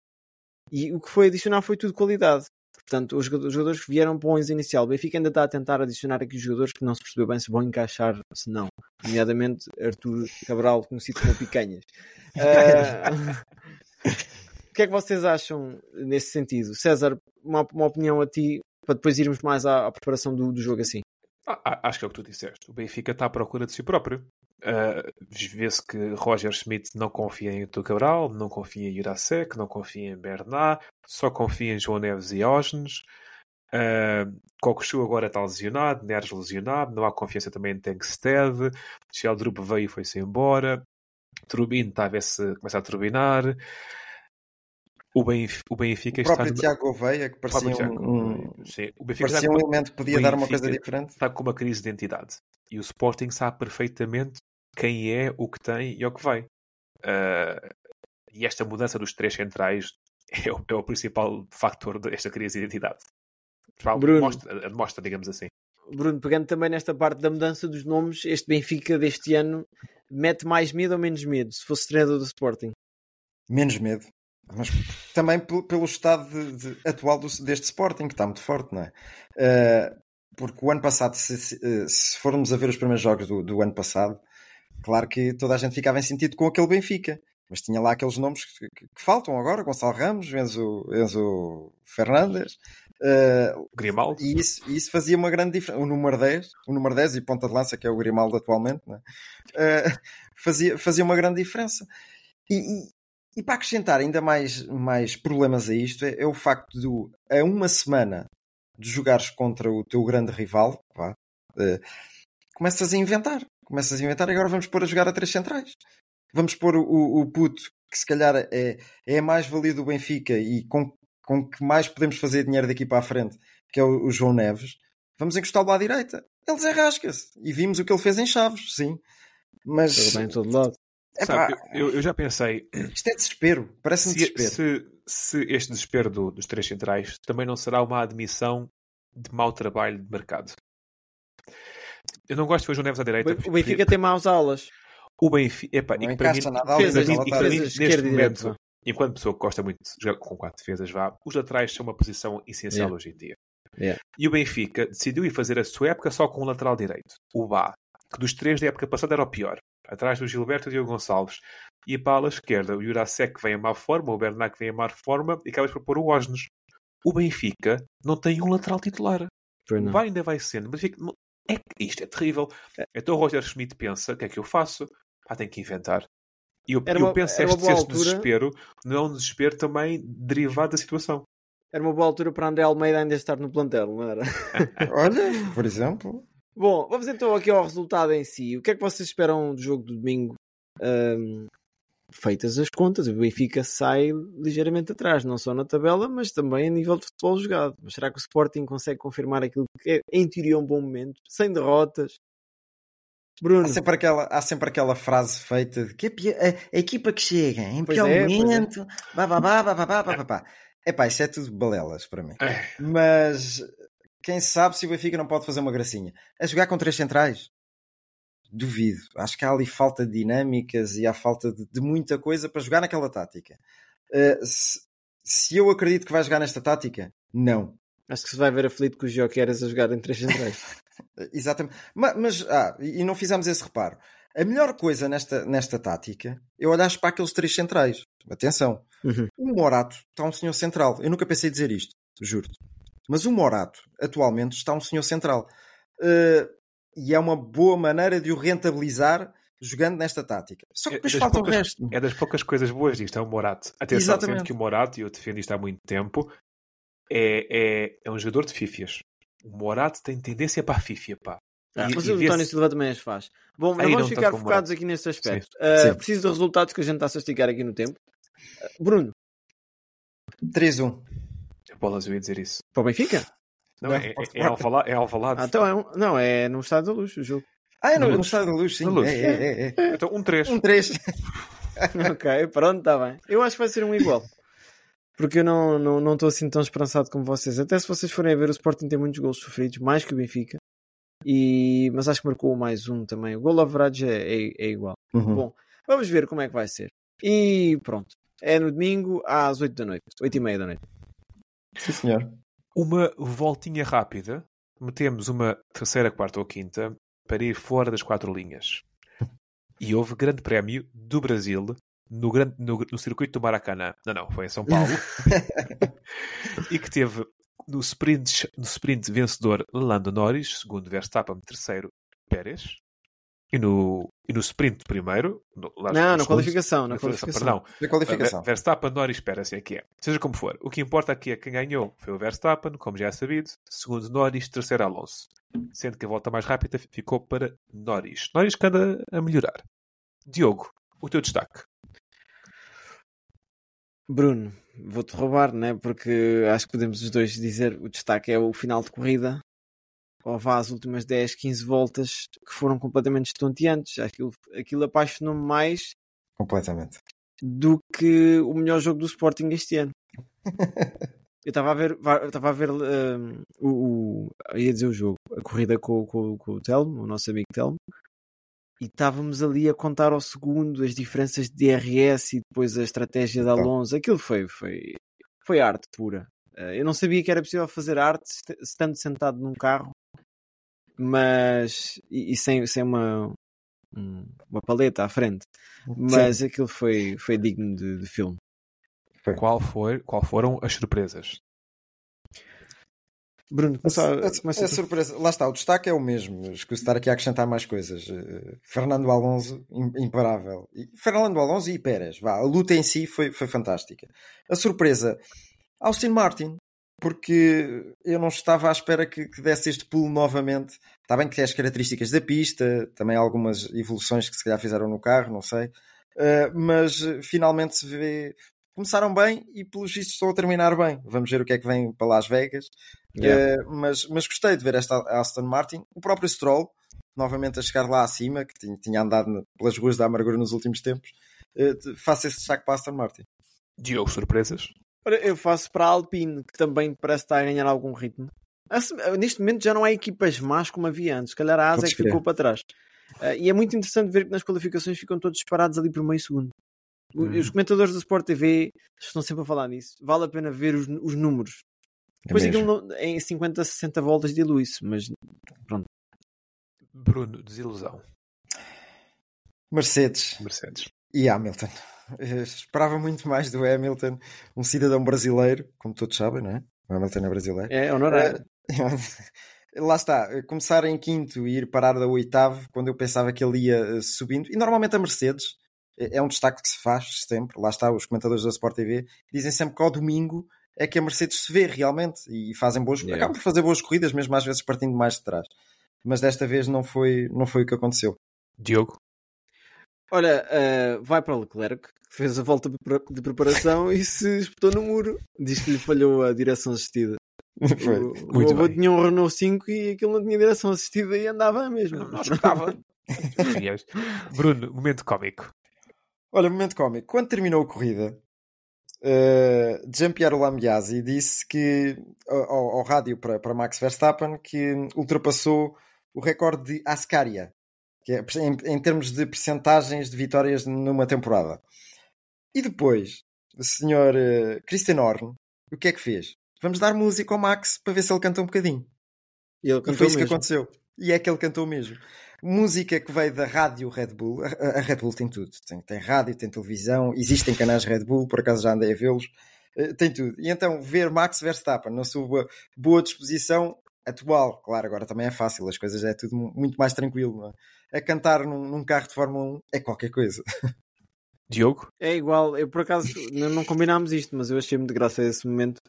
E o que foi adicionar foi tudo qualidade. Portanto, os jogadores, que vieram para o 11 inicial, o Benfica ainda está a tentar adicionar aqui os jogadores que não se percebeu bem se vão encaixar, se não. Nomeadamente Arthur Cabral, conhecido como Picanhas. Ah, o que é que vocês acham nesse sentido? César, uma, uma opinião a ti, para depois irmos mais à, à preparação do, do jogo assim. Ah, acho que é o que tu disseste. O Benfica está à procura de si próprio. Uh, Vê-se que Roger Schmidt não confia em Artur Cabral, não confia em Jurasek, não confia em Bernard, só confia em João Neves e Ógenes. Uh, agora está lesionado, Neres lesionado, não há confiança também em Tengsted. Sheldrup veio e foi-se embora. Turbine está a ver se começa a turbinar. O Benfica, o Benfica O próprio está... Tiago Gouveia, que parecia Tiago um, sim. O Benfica parecia um elemento que podia dar uma coisa diferente. Está com uma crise de identidade. E o Sporting sabe perfeitamente quem é, o que tem e ao que vai. Ah, e esta mudança dos três centrais é o, é o principal fator desta crise de identidade. Bruno. Mostra, mostra, digamos assim. Bruno, pegando também nesta parte da mudança dos nomes, este Benfica deste ano mete mais medo ou menos medo se fosse treinador do Sporting? Menos medo. Mas também pel- pelo estado de- de- atual do- deste Sporting, que está muito forte, não é? Eh, porque o ano passado, se, se, eh, se formos a ver os primeiros jogos do, do ano passado, claro que toda a gente ficava em sentido com aquele Benfica. Mas tinha lá aqueles nomes que, que- que faltam agora: Gonçalo Ramos, Enzo, Enzo Fernandes. eh, Grimaldo. e isso, isso fazia uma grande diferença. O número 10, o número 10 e ponta de lança, que é o Grimaldo atualmente, é? Eh, fazia, fazia uma grande diferença. E, e, e para acrescentar ainda mais, mais problemas a isto, é, é o facto de, a uma semana de jogares contra o teu grande rival, vá, eh, começas a inventar. Começas a inventar e agora vamos pôr a jogar a três centrais. Vamos pôr o, o, puto, que se calhar é, é a mais valia do Benfica e com, com que mais podemos fazer dinheiro daqui para a frente, que é o, o João Neves. Vamos encostá-lo à direita. Ele desarrasca-se. E vimos o que ele fez em Chaves, sim. Mas Joga bem em todo lado. Epá, Sabe, eu, eu já pensei, isto é desespero. Parece-me se, desespero. se, se este desespero do- dos três centrais também não será uma admissão de mau trabalho de mercado. Eu não gosto de ver o João Neves à direita. O Benfica tem maus aulas. O Benfica, epá, Não e para mim, e Defesas, e para mim, neste momento, enquanto pessoa que gosta muito de jogar com quatro defesas, vá, os laterais são uma posição essencial Yeah. hoje em dia. Yeah. E o Benfica decidiu ir fazer a sua época só com um lateral direito, o Bá, que dos três da época passada era o pior, atrás do Gilberto e do Diogo Gonçalves. E para a ala esquerda, o Jurasek vem a má forma, o Bernat vem a má forma, e acabas por pôr o Osnes. O Benfica não tem um lateral titular. O ainda vai sendo, mas fica- é, que isto é terrível. Então o Roger Schmidt pensa: o que é que eu faço? Pá, tenho que inventar. E eu, Era eu uma- penso este, este altura. desespero não é um desespero também derivado da situação. Era uma boa altura para André Almeida ainda estar no plantel, não era? Olha, por exemplo, Bom, vamos então aqui ao resultado em si. O que é que vocês esperam do jogo do domingo? Um, feitas as contas, o Benfica sai ligeiramente atrás, não só na tabela, mas também a nível de futebol jogado. Mas será que o Sporting consegue confirmar aquilo que é, em teoria, um bom momento, sem derrotas? Bruno. Há sempre aquela, há sempre aquela frase feita de que a, a, a equipa que chega em pior é, é. momento, é. bababá, bababá, bababá. Epá, isso é tudo balelas para mim. É. Mas quem sabe se o Benfica não pode fazer uma gracinha. A jogar com três centrais? Duvido. Acho que há ali falta de dinâmicas e há falta de, de muita coisa para jogar naquela tática. Uh, se, se eu acredito que vai jogar nesta tática, não. acho que se vai ver aflito com os Joqueiras a jogar em três centrais. Exatamente. Ma- Mas, ah, e não fizemos esse reparo. A melhor coisa nesta, nesta tática é olhar para aqueles três centrais. Atenção. Uhum. O Morato está um senhor central. Eu nunca pensei dizer isto, juro-te. Mas o Morato, atualmente, está um senhor central. Uh, e é uma boa maneira de o rentabilizar jogando nesta tática. Só que É depois das falta poucas- o resto. É das poucas coisas boas disto, é o Morato. Atenção, sendo que o Morato, e eu defendo isto há muito tempo, é, é, é um jogador de fifias. O Morato tem tendência para a fifia, pá. Ah, E- mas e o António Silva também as faz. Bom, mas Aí vamos ficar focados aqui neste aspecto. Sim. Ah, Sim. preciso de resultados que a gente está a esticar aqui no tempo. Ah, Bruno, 3-1. Bolas, eu ia dizer isso. para o Benfica? Não, Não, é, é, é, Alvalade, é Alvalade. Ah, então é um, não, é no Estado da Luz o jogo. Ah, é no, no. Estado da Luz, sim. Luz. É, é, é, é. Então, um 3. Um 3. ok, pronto, está bem. Eu acho que vai ser um igual. Porque eu não estou não, não estou assim tão esperançado como vocês. Até se vocês forem a ver, o Sporting tem muitos gols sofridos, mais que o Benfica. E, mas acho que marcou mais um também. O gol average é, é, é igual. Uhum. Bom, vamos ver como é que vai ser. E pronto. É no domingo às 8 da noite. 8 e meia da noite. Sim, senhor. Uma voltinha rápida. Metemos uma terceira, quarta ou quinta para ir fora das quatro linhas. E houve grande prémio do Brasil no, grande, no, no circuito do Maracanã. Não, não, foi em São Paulo. e que teve no sprint, no sprint vencedor Lando Norris, segundo Verstappen, terceiro Pérez. E no, e no sprint primeiro... No, lá- Não, na qualificação. Na na qualificação. Perdão, Da qualificação. Verstappen, Norris, espera assim é que é. Seja como for, o que importa aqui é que quem ganhou foi o Verstappen, como já é sabido, segundo Norris, terceiro Alonso. Sendo que a volta mais rápida ficou para Norris. Norris que anda a melhorar. Diogo, o teu destaque. Bruno, vou-te roubar, né? Porque acho que podemos os dois dizer o destaque é o final de corrida. Ou vá às últimas 10, 15 voltas que foram completamente estonteantes. Aquilo, aquilo apaixonou-me mais Completamente. do que o melhor jogo do Sporting este ano. Eu estava a ver, va- estava a ver hum, o, o- ia dizer o jogo, a corrida com, com, com o Telmo, o nosso amigo Telmo, e estávamos ali a contar ao segundo as diferenças de DRS e depois a estratégia de Então. Alonso. Aquilo foi, foi, foi arte pura. Eh, Eu não sabia que era possível fazer arte est- estando sentado num carro, mas e, e sem, sem uma, um- uma paleta à frente. Mas aquilo foi, foi digno de, de filme. Qual, foi, qual foram as surpresas? Bruno, A, começa, a- a tu. surpresa, lá está, o destaque é o mesmo. Escuso estar aqui a acrescentar mais coisas. Eh, Fernando Alonso, im- imparável. E Fernando Alonso e Pérez, vá, a luta em si foi, foi fantástica. A surpresa, Austin Martin, porque eu não estava à espera que, que desse este pulo novamente. Está bem que tem as características da pista, também algumas evoluções que se calhar fizeram no carro, não sei. Eh, mas eh, finalmente se vê. Começaram bem e pelos vistos estão a terminar bem. Vamos ver o que é que vem para Las Vegas. Yeah. Eh, mas, mas gostei de ver esta Aston Martin. O próprio Stroll, novamente a chegar lá acima, que tinha, tinha andado pelas ruas da amargura nos últimos tempos. De- faço esse destaque para a Aston Martin. Diogo, surpresas? Eu faço para a Alpine, que também parece estar a ganhar algum ritmo. Assim, Neste momento já não há equipas más como havia antes. Se calhar a Asa é que ficou para trás. Ah, e é muito interessante ver que nas qualificações ficam todos parados ali por meio segundo. Hum. Os comentadores do Sport TV estão sempre a falar nisso. Vale a pena ver os, os números. É Depois mesmo. aquilo em 50, 60 voltas de Luís, mas Bruno, desilusão. Mercedes Mercedes. e Hamilton. Eh, esperava muito mais do Hamilton, um cidadão brasileiro, como todos sabem, não é? O Hamilton é brasileiro. é honorário. Lá está, começar em quinto e ir parar da oitavo quando eu pensava que ele ia eh, subindo. E normalmente a Mercedes é é um destaque que se faz sempre. Lá está, os comentadores da Sport TV dizem sempre que ao domingo é que a Mercedes se vê realmente e fazem boas, Yeah. acabam por fazer boas corridas, mesmo às vezes partindo mais de trás. Mas desta vez não foi, não foi o que aconteceu. Diogo? Olha, ah, vai para o Leclerc, que fez a volta de pre- de preparação e se espetou no muro. Diz que lhe falhou a direção assistida. Foi. O, o Muito avô tinha um Renault 5 e aquilo não tinha direção assistida e andava mesmo. Não escutava. Aliás, Bruno, momento cómico. Olha, momento cómico. Quando terminou a corrida, uh, Gianpiero Lambiasi disse que ao, ao rádio para, para Max Verstappen que ultrapassou o recorde de Ascaria, que é em, em termos de percentagens de vitórias numa temporada. E depois, o senhor uh, Christian Horn, o que é que fez? Vamos dar música ao Max para ver se ele canta um bocadinho. E ele E foi isso que aconteceu. E é que ele cantou mesmo. Música que veio da rádio Red Bull. A, a Red Bull tem tudo. Tem, tem rádio, tem televisão, existem canais Red Bull, por acaso já andei a vê-los. Eh, Tem tudo. E então, ver Max Verstappen na sua boa disposição atual, claro, agora também é fácil, as coisas é tudo mu- muito mais tranquilo. Não é? A cantar num, num carro de Fórmula 1 é qualquer coisa. Diogo? É igual, eu por acaso não, não combinámos isto, mas eu achei muito graça esse momento.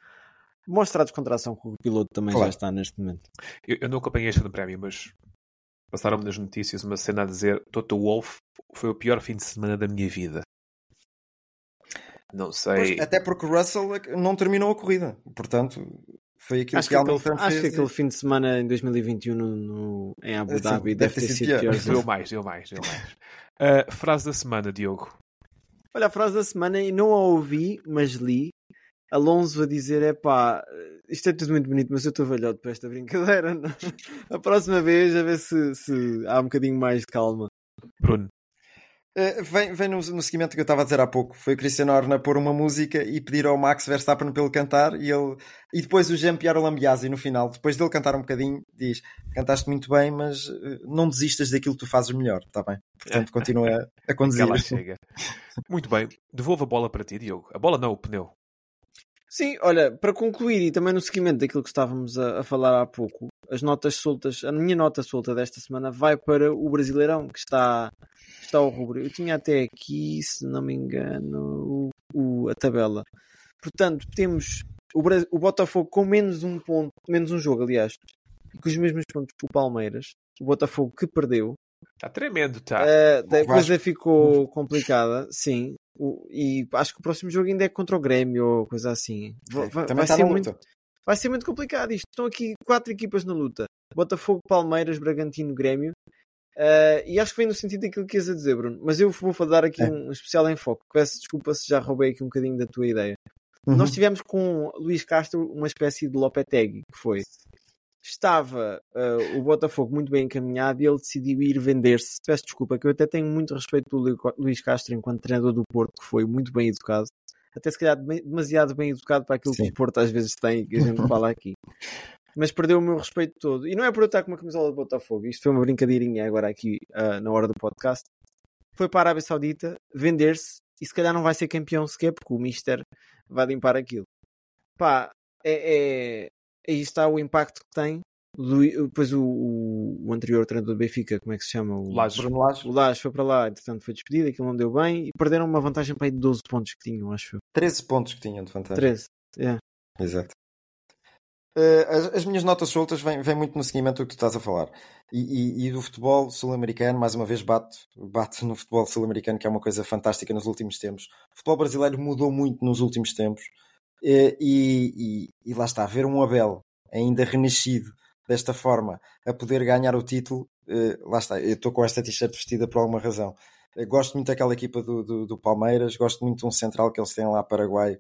Mostra a descontração que o piloto também Claro. já está neste momento. Eu, eu não acompanhei este no prémio, mas passaram-me nas notícias uma cena a dizer Toto Wolff foi o pior fim de semana da minha vida. Não sei. Pois, até porque o Russell é não terminou a corrida. Portanto, foi aquilo Acho que que, aquele, acho que aquele fim de semana em 2021 no, no- em Abu Sim, Dhabi deve deve, ter sido pior. pior. Deu mais, deu mais, deu mais. Ah, frase da semana, Diogo. Olha, a frase da semana, e não a ouvi, mas li. Alonso a dizer: é pá, isto é tudo muito bonito, mas eu estou velhote para esta brincadeira. não? A próxima vez, a ver se, se há um bocadinho mais de calma. Bruno. Eh, vem vem no, no seguimento que eu estava a dizer há pouco. Foi o Cristiano Horner pôr uma música e pedir ao Max Verstappen para ele cantar e ele e depois o Jean-Pierre Lambiasi no final, depois dele cantar um bocadinho, diz: Cantaste muito bem, mas eh, não desistas daquilo que tu fazes melhor, está bem? Portanto, continua a conduzir. Lá chega. Muito bem. Devolvo a bola para ti, Diogo. A bola não, o pneu. Sim, olha, para concluir e também no seguimento daquilo que estávamos a, a falar há pouco, as notas soltas, a minha nota solta desta semana vai para o Brasileirão, que está, está ao rubro. Eu tinha até aqui, se não me engano, o, o- a tabela. Portanto, temos o, o Botafogo com menos um ponto, menos um jogo, aliás, e com os mesmos pontos que o Palmeiras. O Botafogo que perdeu. Está tremendo, tá? Eh, a coisa ficou complicada, sim. O- e acho que o próximo jogo ainda é contra o Grêmio ou coisa assim. Va- va- Também vai está ser muito vai ser muito complicado isto. Estão aqui quatro equipas na luta: Botafogo, Palmeiras, Bragantino, Grêmio. Eh, e acho que vem no sentido daquilo que ias a dizer, Bruno. Mas eu vou dar aqui É. um especial enfoque. Peço desculpa se já roubei aqui um bocadinho da tua ideia. Uhum. Nós tivemos com Luís Castro uma espécie de Lopetegui, que foi. Estava eh, o Botafogo muito bem encaminhado e ele decidiu ir vender-se. Peço desculpa, que eu até tenho muito respeito do Lu- Luís Castro enquanto treinador do Porto, que foi muito bem educado. Até se calhar demasiado bem educado para aquilo Sim. que o Porto às vezes tem que a gente fala aqui. Mas perdeu o meu respeito todo. E não é por eu estar com uma camisola de Botafogo. Isto foi uma brincadeirinha agora aqui ah, na hora do podcast. Foi para a Arábia Saudita vender-se e se calhar não vai ser campeão sequer porque o Mister vai limpar aquilo. Pá, é, é, aí está o impacto que tem. Depois o, o, o anterior treinador do Benfica, como é que se chama? O Lages. O Lage foi para lá, entretanto foi despedido, aquilo não deu bem e perderam uma vantagem para aí de 12 pontos que tinham, acho eu. 13 pontos que tinham de vantagem. 13. É. Exato. Eh, as, as minhas notas soltas vêm, vêm muito no seguimento do que tu estás a falar. E, e- e do futebol sul-americano, mais uma vez, bate, bate no futebol sul-americano, que é uma coisa fantástica nos últimos tempos. O futebol brasileiro mudou muito nos últimos tempos. Eh, E, e- e lá está, ver um Abel ainda renascido desta forma a poder ganhar o título, eh, lá está, eu estou com esta t-shirt vestida por alguma razão. Eu gosto muito daquela equipa do, do, do Palmeiras, gosto muito de um central que eles têm lá, Paraguai,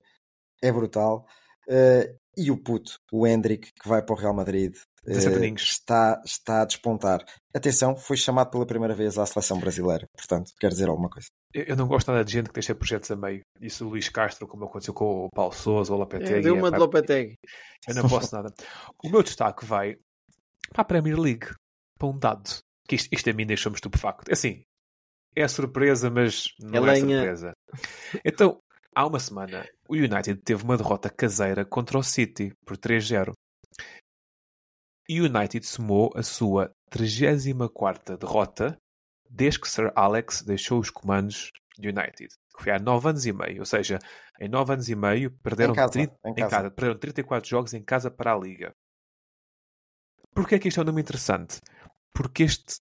é brutal. Eh, e o puto, o Hendrick, que vai para o Real Madrid, 17 aninhos. está, está a despontar. Atenção, foi chamado pela primeira vez à seleção brasileira, portanto, quer dizer alguma coisa. Eu, eu não gosto nada de gente que deixa projetos a meio. Isso o Luís Castro, como aconteceu com o Paulo Souza ou o Lopetegui. É, deu uma epá, de Lopetegui. Eu não posso nada. O meu destaque vai para a Premier League. Para um dado. Que isto, isto a mim deixou-me estupefacto. É assim, é surpresa, mas não É é, surpresa. Então, há uma semana, o United teve uma derrota caseira contra o City por 3-0. E o United somou a sua 34ª derrota desde que Sir Alex deixou os comandos do United. Que foi há 9 anos e meio. Ou seja, em 9 anos e meio perderam, Em casa, 30 em em casa. casa, perderam 34 jogos em casa para a Liga. Porquê é que isto é um número interessante? Porque este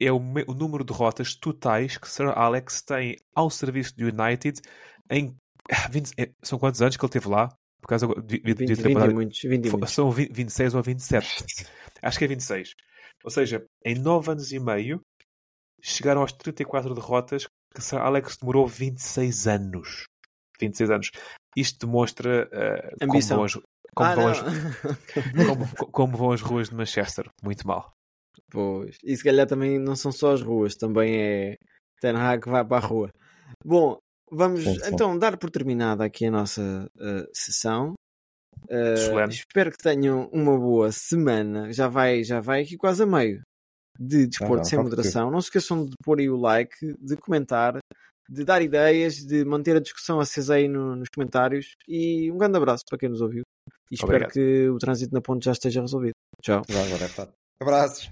é o, o número de derrotas totais que Sir Alex tem ao serviço do United em ah, 20 é, são quantos anos que ele teve lá? Por causa de, de, 20, de 20 muitos. 20 Fo- muitos. São 20 26 ou 27. Acho que é 26. Ou seja, em 9 anos e meio chegaram aos 34 derrotas que Sir Alex demorou 26 anos. 26 anos. Isto demonstra como, Ambição. vão as, como, Ah, vão as, como, como vão as ruas de Manchester. Muito mal. Pois. E se calhar também não são só as ruas, também é Ten Hag que vai para a rua. Bom, vamos Sim, sim. então dar por terminada aqui a nossa eh, sessão. Solene. espero que tenham uma boa semana. Já vai, já vai aqui quase a meio de desporto não, sem moderação. Não se esqueçam de pôr aí o like, de comentar, de dar ideias, de manter a discussão acesa aí no- nos comentários. E um grande abraço para quem nos ouviu. E espero Obrigado. que o trânsito na ponte já esteja resolvido. Tchau. Já estar. Abraços.